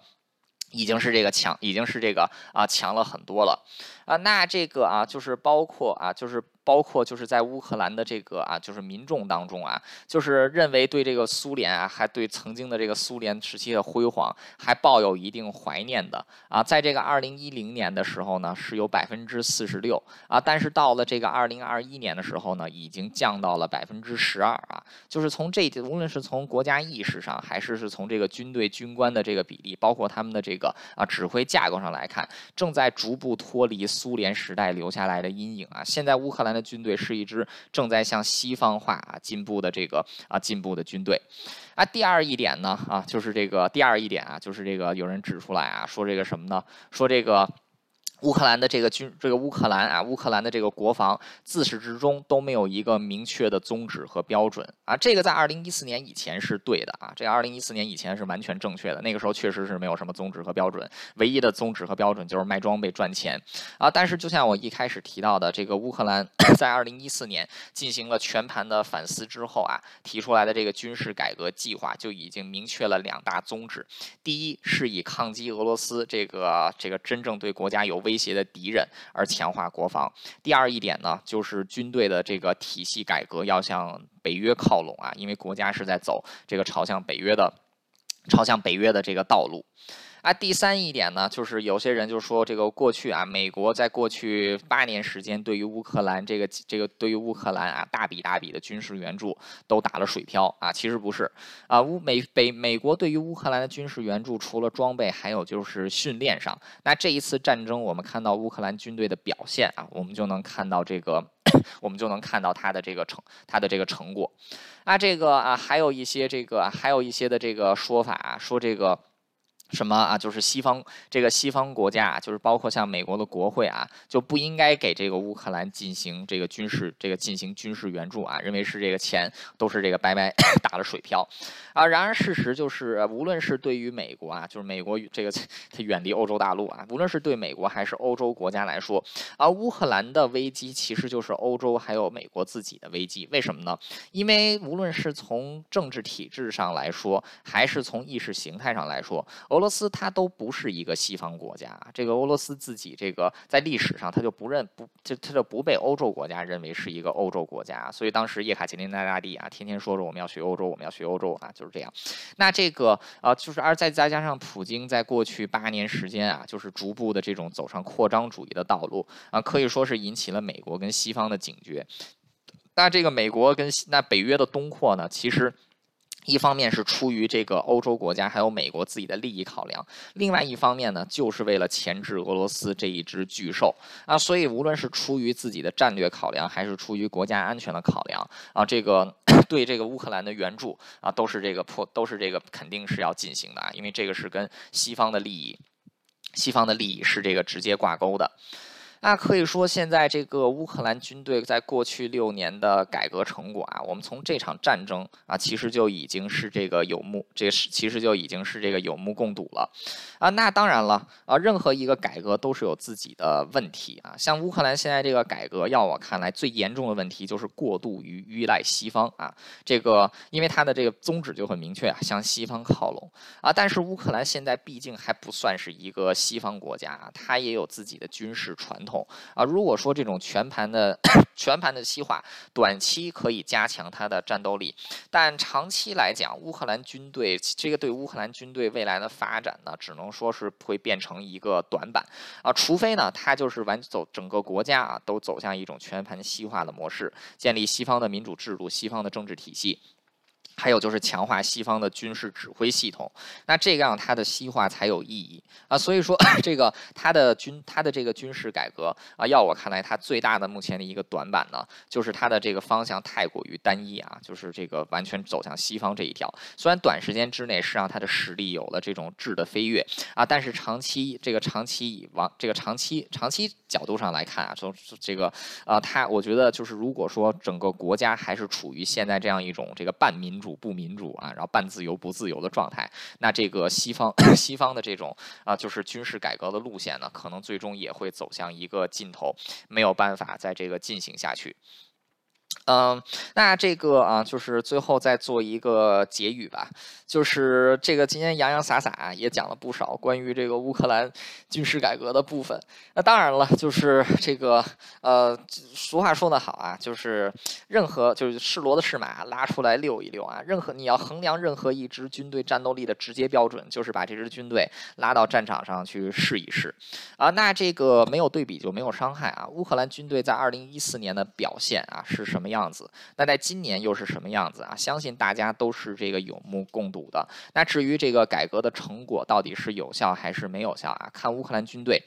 已经是这个强，已经是这个啊强了很多了啊。那这个啊，就是包括啊，就是。包括就是在乌克兰的这个啊，就是民众当中啊，就是认为对这个苏联啊，还对曾经的这个苏联时期的辉煌还抱有一定怀念的啊，在这个二零一零年的时候呢，是有百分之四十六啊，但是到了这个二零二一年的时候呢，已经降到了百分之十二啊，就是从这无论是从国家意识上，还是是从这个军队军官的这个比例，包括他们的这个啊指挥架构上来看，正在逐步脱离苏联时代留下来的阴影啊，现在乌克兰。的军队是一支正在向西方化啊进步的这个啊进步的军队，啊第二一点呢啊就是这个第二一点啊就是这个有人指出来啊说这个什么呢说这个。乌克兰的这个军，这个乌克兰啊，乌克兰的这个国防自始至终都没有一个明确的宗旨和标准啊。这个在二零一四年以前是对的啊，这二零一四年以前是完全正确的。那个时候确实是没有什么宗旨和标准，唯一的宗旨和标准就是卖装备赚钱啊。但是就像我一开始提到的，这个乌克兰 [COUGHS] 在二零一四年进行了全盘的反思之后啊，提出来的这个军事改革计划就已经明确了两大宗旨：第一是以抗击俄罗斯这个这个真正对国家有威。威胁的敌人而强化国防。第二一点呢，就是军队的这个体系改革要向北约靠拢啊，因为国家是在走这个朝向北约的朝向北约的这个道路。啊，第三一点呢，就是有些人就说这个过去啊，美国在过去八年时间对于乌克兰这个这个对于乌克兰啊大笔大笔的军事援助都打了水漂啊，其实不是啊，乌美北美国对于乌克兰的军事援助除了装备，还有就是训练上。那这一次战争，我们看到乌克兰军队的表现啊，我们就能看到这个，[COUGHS] 我们就能看到它的这个成它的这个成果。啊，这个啊，还有一些这个还有一些的这个说法啊，说这个。什么啊？就是西方这个西方国家，就是包括像美国的国会啊，就不应该给这个乌克兰进行这个军事这个进行军事援助啊，认为是这个钱都是这个白白 [COUGHS] 打了水漂啊。然而事实就是，无论是对于美国啊，就是美国这个它远离欧洲大陆啊，无论是对美国还是欧洲国家来说啊，乌克兰的危机其实就是欧洲还有美国自己的危机。为什么呢？因为无论是从政治体制上来说，还是从意识形态上来说，罗斯它都不是一个西方国家，这个俄罗斯自己这个在历史上它就不认不就它就不被欧洲国家认为是一个欧洲国家，所以当时叶卡捷琳娜大帝啊，天天说着我们要学欧洲，我们要学欧洲啊，就是这样。那这个呃，就是而再再加上普京在过去八年时间啊，就是逐步的这种走上扩张主义的道路啊，可以说是引起了美国跟西方的警觉。那这个美国跟那北约的东扩呢，其实。一方面是出于这个欧洲国家还有美国自己的利益考量，另外一方面呢，就是为了钳制俄罗斯这一只巨兽啊。所以无论是出于自己的战略考量，还是出于国家安全的考量啊，这个 [CLEARS THROAT] 对这个乌克兰的援助啊，都是这个破，都是这个肯定是要进行的啊，因为这个是跟西方的利益，西方的利益是这个直接挂钩的。那可以说，现在这个乌克兰军队在过去六年的改革成果啊，我们从这场战争啊，其实就已经是这个有目，这是其实就已经是这个有目共睹了啊。那当然了啊，任何一个改革都是有自己的问题啊。像乌克兰现在这个改革，要我看来最严重的问题就是过度于依赖西方啊。这个因为它的这个宗旨就很明确啊，向西方靠拢啊。但是乌克兰现在毕竟还不算是一个西方国家啊，它也有自己的军事传统。啊，如果说这种全盘的全盘的西化，短期可以加强它的战斗力，但长期来讲，乌克兰军队这个对乌克兰军队未来的发展呢，只能说是会变成一个短板啊，除非呢，它就是完走整个国家啊都走向一种全盘西化的模式，建立西方的民主制度、西方的政治体系。还有就是强化西方的军事指挥系统，那这样它的西化才有意义啊。所以说，[COUGHS] 这个它的军它的这个军事改革啊，要我看来，它最大的目前的一个短板呢，就是它的这个方向太过于单一啊，就是这个完全走向西方这一条。虽然短时间之内是让它的实力有了这种质的飞跃啊，但是长期这个长期往这个长期长期角度上来看啊，从这个啊，它我觉得就是如果说整个国家还是处于现在这样一种这个半民主。不民主啊，然后半自由不自由的状态，那这个西方 [COUGHS] 西方的这种啊，就是军事改革的路线呢，可能最终也会走向一个尽头，没有办法在这个进行下去。嗯，那这个啊，就是最后再做一个结语吧。就是这个今天洋洋洒洒也讲了不少关于这个乌克兰军事改革的部分。那当然了，就是这个呃，俗话说得好啊，就是任何就是是骡子是马拉出来遛一遛啊。任何你要衡量任何一支军队战斗力的直接标准，就是把这支军队拉到战场上去试一试啊。那这个没有对比就没有伤害啊。乌克兰军队在二零一四年的表现啊是什么么样子？那在今年又是什么样子啊？相信大家都是这个有目共睹。的那至于这个改革的成果到底是有效还是没有效啊？看乌克兰军队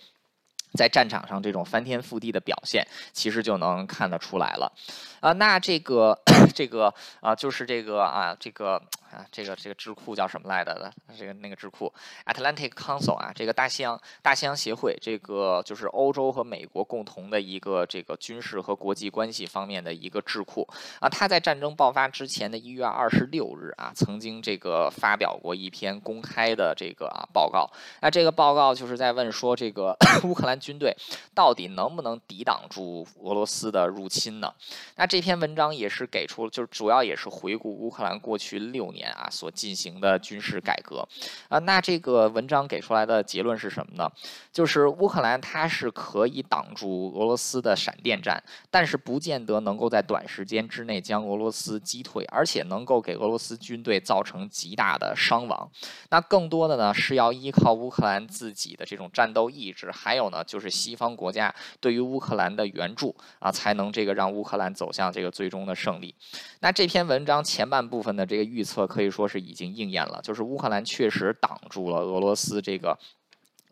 在战场上这种翻天覆地的表现，其实就能看得出来了啊。那这个 [COUGHS] 这个啊，就是这个啊，这个。啊，这个这个智库叫什么来的的？这个那个智库，Atlantic Council 啊，这个大西洋大西洋协会，这个就是欧洲和美国共同的一个这个军事和国际关系方面的一个智库啊。他在战争爆发之前的一月二十六日啊，曾经这个发表过一篇公开的这个啊报告。那这个报告就是在问说，这个 [CLEARS THROAT] 乌克兰军队到底能不能抵挡住俄罗斯的入侵呢？那这篇文章也是给出，就是主要也是回顾乌克兰过去六年。啊，所进行的军事改革啊，那这个文章给出来的结论是什么呢？就是乌克兰它是可以挡住俄罗斯的闪电战，但是不见得能够在短时间之内将俄罗斯击退，而且能够给俄罗斯军队造成极大的伤亡。那更多的呢是要依靠乌克兰自己的这种战斗意志，还有呢就是西方国家对于乌克兰的援助啊，才能这个让乌克兰走向这个最终的胜利。那这篇文章前半部分的这个预测。可以说是已经应验了，就是乌克兰确实挡住了俄罗斯这个。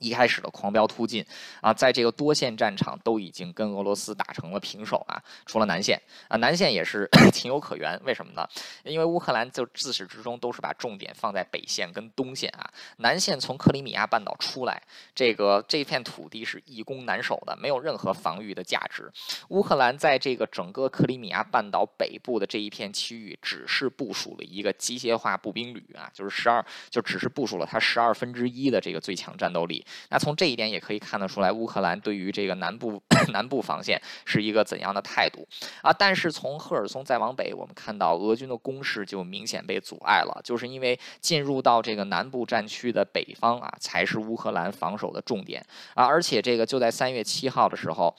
一开始的狂飙突进啊，在这个多线战场都已经跟俄罗斯打成了平手啊，除了南线啊，南线也是 [COUGHS] 情有可原。为什么呢？因为乌克兰就自始至终都是把重点放在北线跟东线啊，南线从克里米亚半岛出来，这个这片土地是易攻难守的，没有任何防御的价值。乌克兰在这个整个克里米亚半岛北部的这一片区域，只是部署了一个机械化步兵旅啊，就是十二，就只是部署了它十二分之一的这个最强战斗力。那从这一点也可以看得出来，乌克兰对于这个南部 [CLEARS THROAT] 南部防线是一个怎样的态度啊？但是从赫尔松再往北，我们看到俄军的攻势就明显被阻碍了，就是因为进入到这个南部战区的北方啊，才是乌克兰防守的重点啊！而且这个就在三月七号的时候。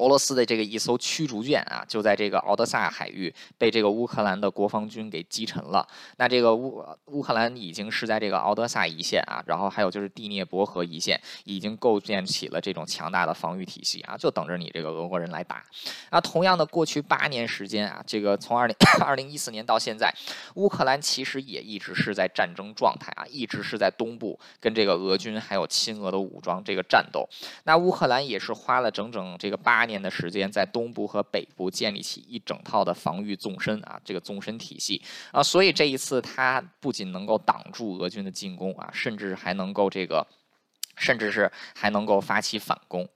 俄罗斯的这个一艘驱逐舰啊，就在这个敖德萨海域被这个乌克兰的国防军给击沉了。那这个乌乌克兰已经是在这个敖德萨一线啊，然后还有就是第聂伯河一线，已经构建起了这种强大的防御体系啊，就等着你这个俄国人来打。啊，同样的，过去八年时间啊，这个从二零 [COUGHS] 二零一四年到现在，乌克兰其实也一直是在战争状态啊，一直是在东部跟这个俄军还有亲俄的武装这个战斗。那乌克兰也是花了整整这个八。年的时间，在东部和北部建立起一整套的防御纵深啊，这个纵深体系啊，所以这一次他不仅能够挡住俄军的进攻啊，甚至还能够这个。甚至是还能够发起反攻，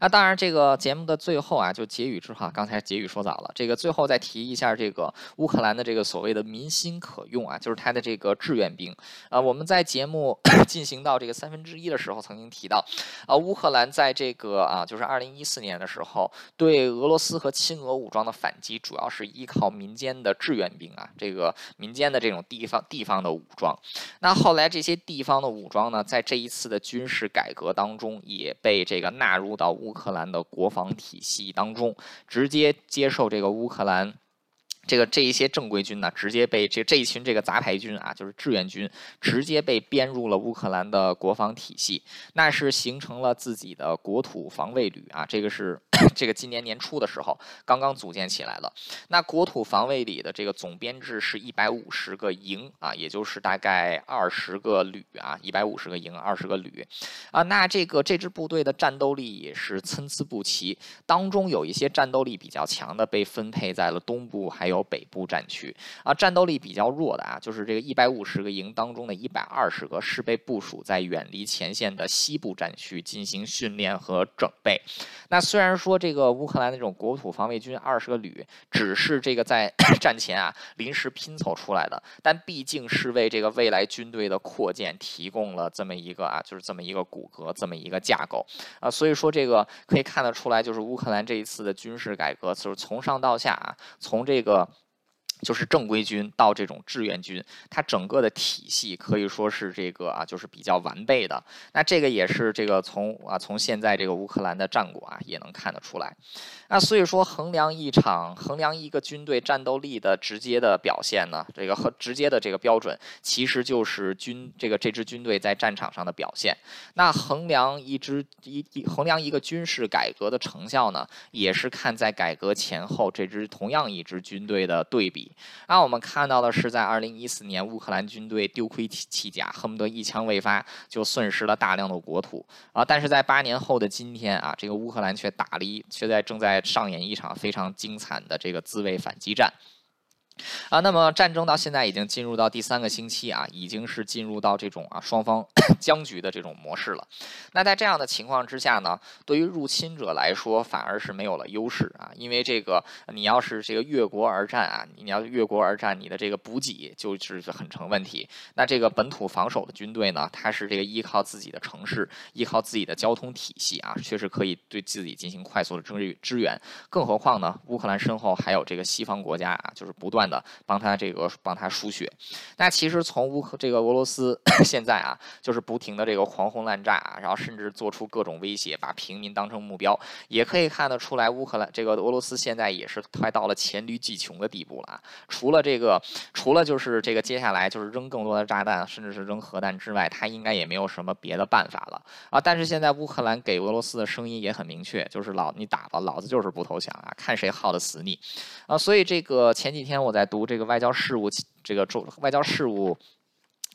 那当然，这个节目的最后啊，就结语之后，刚才结语说早了，这个最后再提一下这个乌克兰的这个所谓的民心可用啊，就是他的这个志愿兵。啊，我们在节目 [COUGHS] 进行到这个三分之一的时候，曾经提到啊，乌克兰在这个啊，就是二零一四年的时候，对俄罗斯和亲俄武装的反击，主要是依靠民间的志愿兵啊，这个民间的这种地方地方的武装，那后来这些地方的武装呢，在这一次的军事改革当中也被这个纳入到乌克兰的国防体系当中，直接接受这个乌克兰。这个这一些正规军呢，直接被这这一群这个杂牌军啊，就是志愿军，直接被编入了乌克兰的国防体系，那是形成了自己的国土防卫旅啊。这个是 [COUGHS] 这个今年年初的时候刚刚组建起来了。那国土防卫里的这个总编制是一百五十个营啊，也就是大概二十个旅啊，一百五十个营，二十个旅啊。那这个这支部队的战斗力也是参差不齐，当中有一些战斗力比较强的被分配在了东部，还有。有北部战区啊，战斗力比较弱的啊，就是这个一百五十个营当中的一百二十个是被部署在远离前线的西部战区进行训练和整备。那虽然说这个乌克兰那种国土防卫军二十个旅只是这个在 [COUGHS] 战前啊临时拼凑出来的，但毕竟是为这个未来军队的扩建提供了这么一个啊，就是这么一个骨骼，这么一个架构啊。所以说这个可以看得出来，就是乌克兰这一次的军事改革，就是从上到下啊，从这个。就是正规军到这种志愿军，它整个的体系可以说是这个啊，就是比较完备的。那这个也是这个从啊从现在这个乌克兰的战果啊也能看得出来。那所以说衡量一场衡量一个军队战斗力的直接的表现呢，这个和直接的这个标准其实就是军这个这支军队在战场上的表现。那衡量一支一衡量一个军事改革的成效呢，也是看在改革前后这支同样一支军队的对比。那我们看到的是，在二零一四年，乌克兰军队丢盔弃甲，恨不得一枪未发就损失了大量的国土啊！但是在八年后的今天啊，这个乌克兰却打了一，却在正在上演一场非常精彩的这个自卫反击战。啊，那么战争到现在已经进入到第三个星期啊，已经是进入到这种啊双方 [COUGHS] 僵局的这种模式了。那在这样的情况之下呢，对于入侵者来说反而是没有了优势啊，因为这个你要是这个越国而战啊，你要越国而战，你的这个补给就是很成问题。那这个本土防守的军队呢，它是这个依靠自己的城市，依靠自己的交通体系啊，确实可以对自己进行快速的支支援。更何况呢，乌克兰身后还有这个西方国家啊，就是不断。的帮他这个帮他输血，那其实从乌克这个俄罗斯 [CLEARS THROAT] 现在啊，就是不停的这个狂轰滥炸，然后甚至做出各种威胁，把平民当成目标，也可以看得出来，乌克兰这个俄罗斯现在也是快到了黔驴技穷的地步了啊！除了这个，除了就是这个接下来就是扔更多的炸弹，甚至是扔核弹之外，他应该也没有什么别的办法了啊！但是现在乌克兰给俄罗斯的声音也很明确，就是老你打吧，老子就是不投降啊，看谁耗得死你啊！所以这个前几天我。在读这个外交事务，这个中外交事务，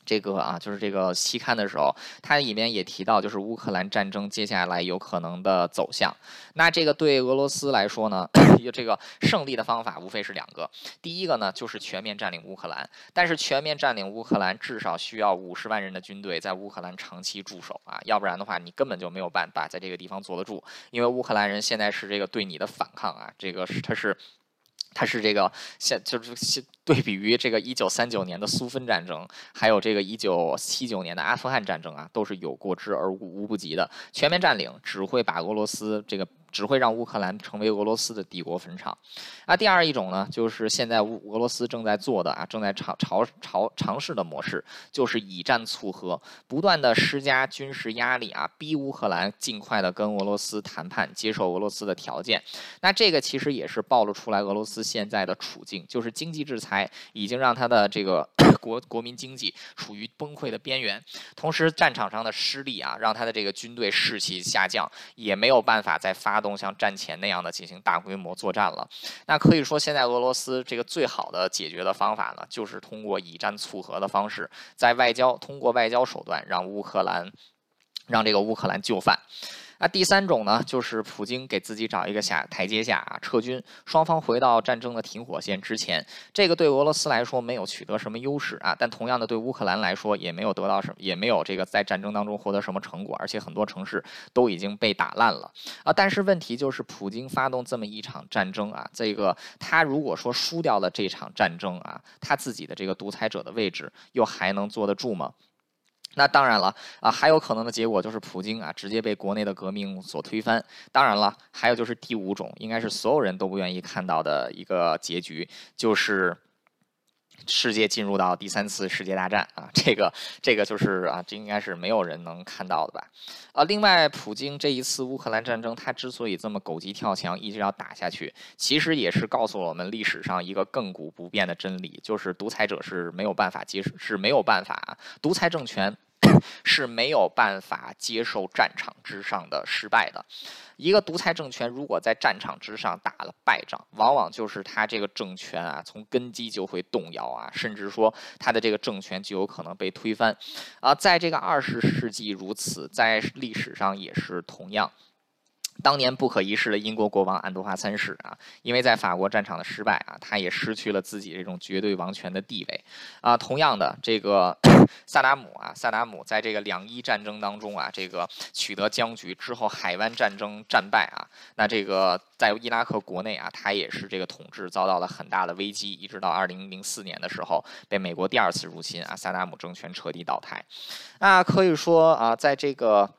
这个啊，就是这个期刊的时候，它里面也提到，就是乌克兰战争接下来有可能的走向。那这个对俄罗斯来说呢，[COUGHS] 这个胜利的方法无非是两个。第一个呢，就是全面占领乌克兰。但是全面占领乌克兰，至少需要五十万人的军队在乌克兰长期驻守啊，要不然的话，你根本就没有办法在这个地方坐得住。因为乌克兰人现在是这个对你的反抗啊，这个是他是。它是这个现就是现对比于这个一九三九年的苏芬战争，还有这个一九七九年的阿富汗战争啊，都是有过之而无不及的。全面占领只会把俄罗斯这个只会让乌克兰成为俄罗斯的帝国坟场。啊，第二一种呢，就是现在乌俄罗斯正在做的啊，正在尝尝尝尝试的模式，就是以战促和，不断的施加军事压力啊，逼乌克兰尽快的跟俄罗斯谈判，接受俄罗斯的条件。那这个其实也是暴露出来俄罗斯现在的处境，就是经济制裁已经让他的这个 [CLEARS THROAT] 国国民经济处于崩溃的边缘，同时战场上的失利啊，让他的这个军队士气下降，也没有办法再发动像战前那样的进行大规模作战了。那可以说，现在俄罗斯这个最好的解决的方法呢，就是通过以战促和的方式，在外交通过外交手段让乌克兰，让这个乌克兰就范。那第三种呢，就是普京给自己找一个下台阶下啊，撤军，双方回到战争的停火线之前。这个对俄罗斯来说没有取得什么优势啊，但同样的对乌克兰来说也没有得到什么，也没有这个在战争当中获得什么成果，而且很多城市都已经被打烂了啊。但是问题就是，普京发动这么一场战争啊，这个他如果说输掉了这场战争啊，他自己的这个独裁者的位置又还能坐得住吗？那当然了啊，还有可能的结果就是普京啊直接被国内的革命所推翻。当然了，还有就是第五种，应该是所有人都不愿意看到的一个结局，就是。世界进入到第三次世界大战啊，[LAUGHS] 这个这个就是啊，这应该是没有人能看到的吧？啊，另外，普京这一次乌克兰战争，他之所以这么狗急跳墙，一直要打下去，其实也是告诉我们历史上一个亘古不变的真理，就是独裁者是没有办法接受，是没有办法，独裁政权是没有办法接受战场之上的失败的。一个独裁政权如果在战场之上打了败仗，往往就是他这个政权啊，从根基就会动摇啊，甚至说他的这个政权就有可能被推翻啊。在这个二十世纪如此，在历史上也是同样。当年不可一世的英国国王安多华三世啊，因为在法国战场的失败啊，他也失去了自己这种绝对王权的地位啊。同样的，这个 [CLEARS THROAT] 萨达姆啊，萨达姆在这个两伊战争当中啊，这个取得僵局之后，海湾战争战败啊，那这个在伊拉克国内啊，他也是这个统治遭到了很大的危机，一直到二零零四年的时候，被美国第二次入侵啊，萨达姆政权彻底倒台。那可以说啊，在这个。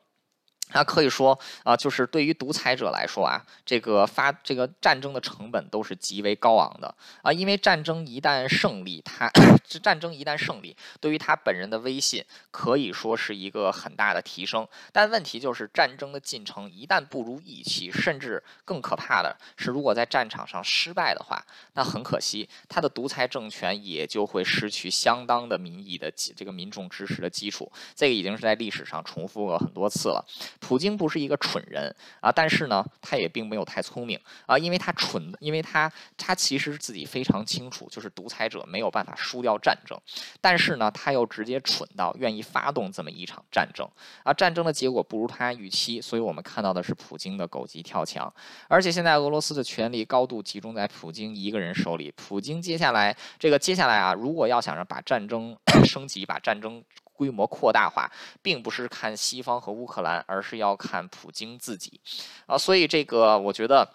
那可以说啊，就是对于独裁者来说啊，这个发这个战争的成本都是极为高昂的啊，因为战争一旦胜利，他这战争一旦胜利，对于他本人的威信可以说是一个很大的提升。但问题就是，战争的进程一旦不如预期，甚至更可怕的是，如果在战场上失败的话，那很可惜，他的独裁政权也就会失去相当的民意的这个民众支持的基础。这个已经是在历史上重复过很多次了。普京不是一个蠢人啊，但是呢，他也并没有太聪明啊，因为他蠢，因为他他其实自己非常清楚，就是独裁者没有办法输掉战争，但是呢，他又直接蠢到愿意发动这么一场战争啊，战争的结果不如他预期，所以我们看到的是普京的狗急跳墙，而且现在俄罗斯的权力高度集中在普京一个人手里，普京接下来这个接下来啊，如果要想着把战争 [COUGHS] 升级，把战争。规模扩大化，并不是看西方和乌克兰，而是要看普京自己啊。所以这个，我觉得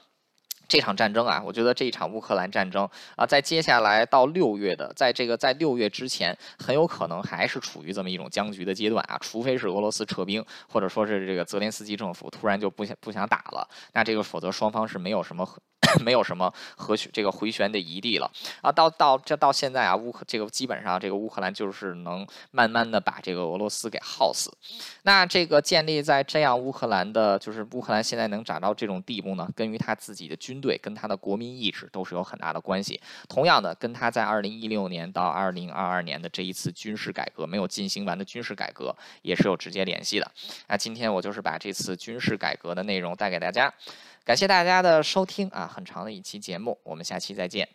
这场战争啊，我觉得这一场乌克兰战争啊，在接下来到六月的，在这个在六月之前，很有可能还是处于这么一种僵局的阶段啊。除非是俄罗斯撤兵，或者说是这个泽连斯基政府突然就不想不想打了，那这个否则双方是没有什么。[COUGHS] 没有什么和这个回旋的余地了啊！到到这到现在啊，乌克这个基本上这个乌克兰就是能慢慢的把这个俄罗斯给耗死。那这个建立在这样乌克兰的，就是乌克兰现在能长到这种地步呢，跟于他自己的军军队跟他的国民意志都是有很大的关系。同样的，跟他在二零一六年到二零二二年的这一次军事改革没有进行完的军事改革也是有直接联系的。那今天我就是把这次军事改革的内容带给大家。感谢大家的收听啊，很长的一期节目，我们下期再见。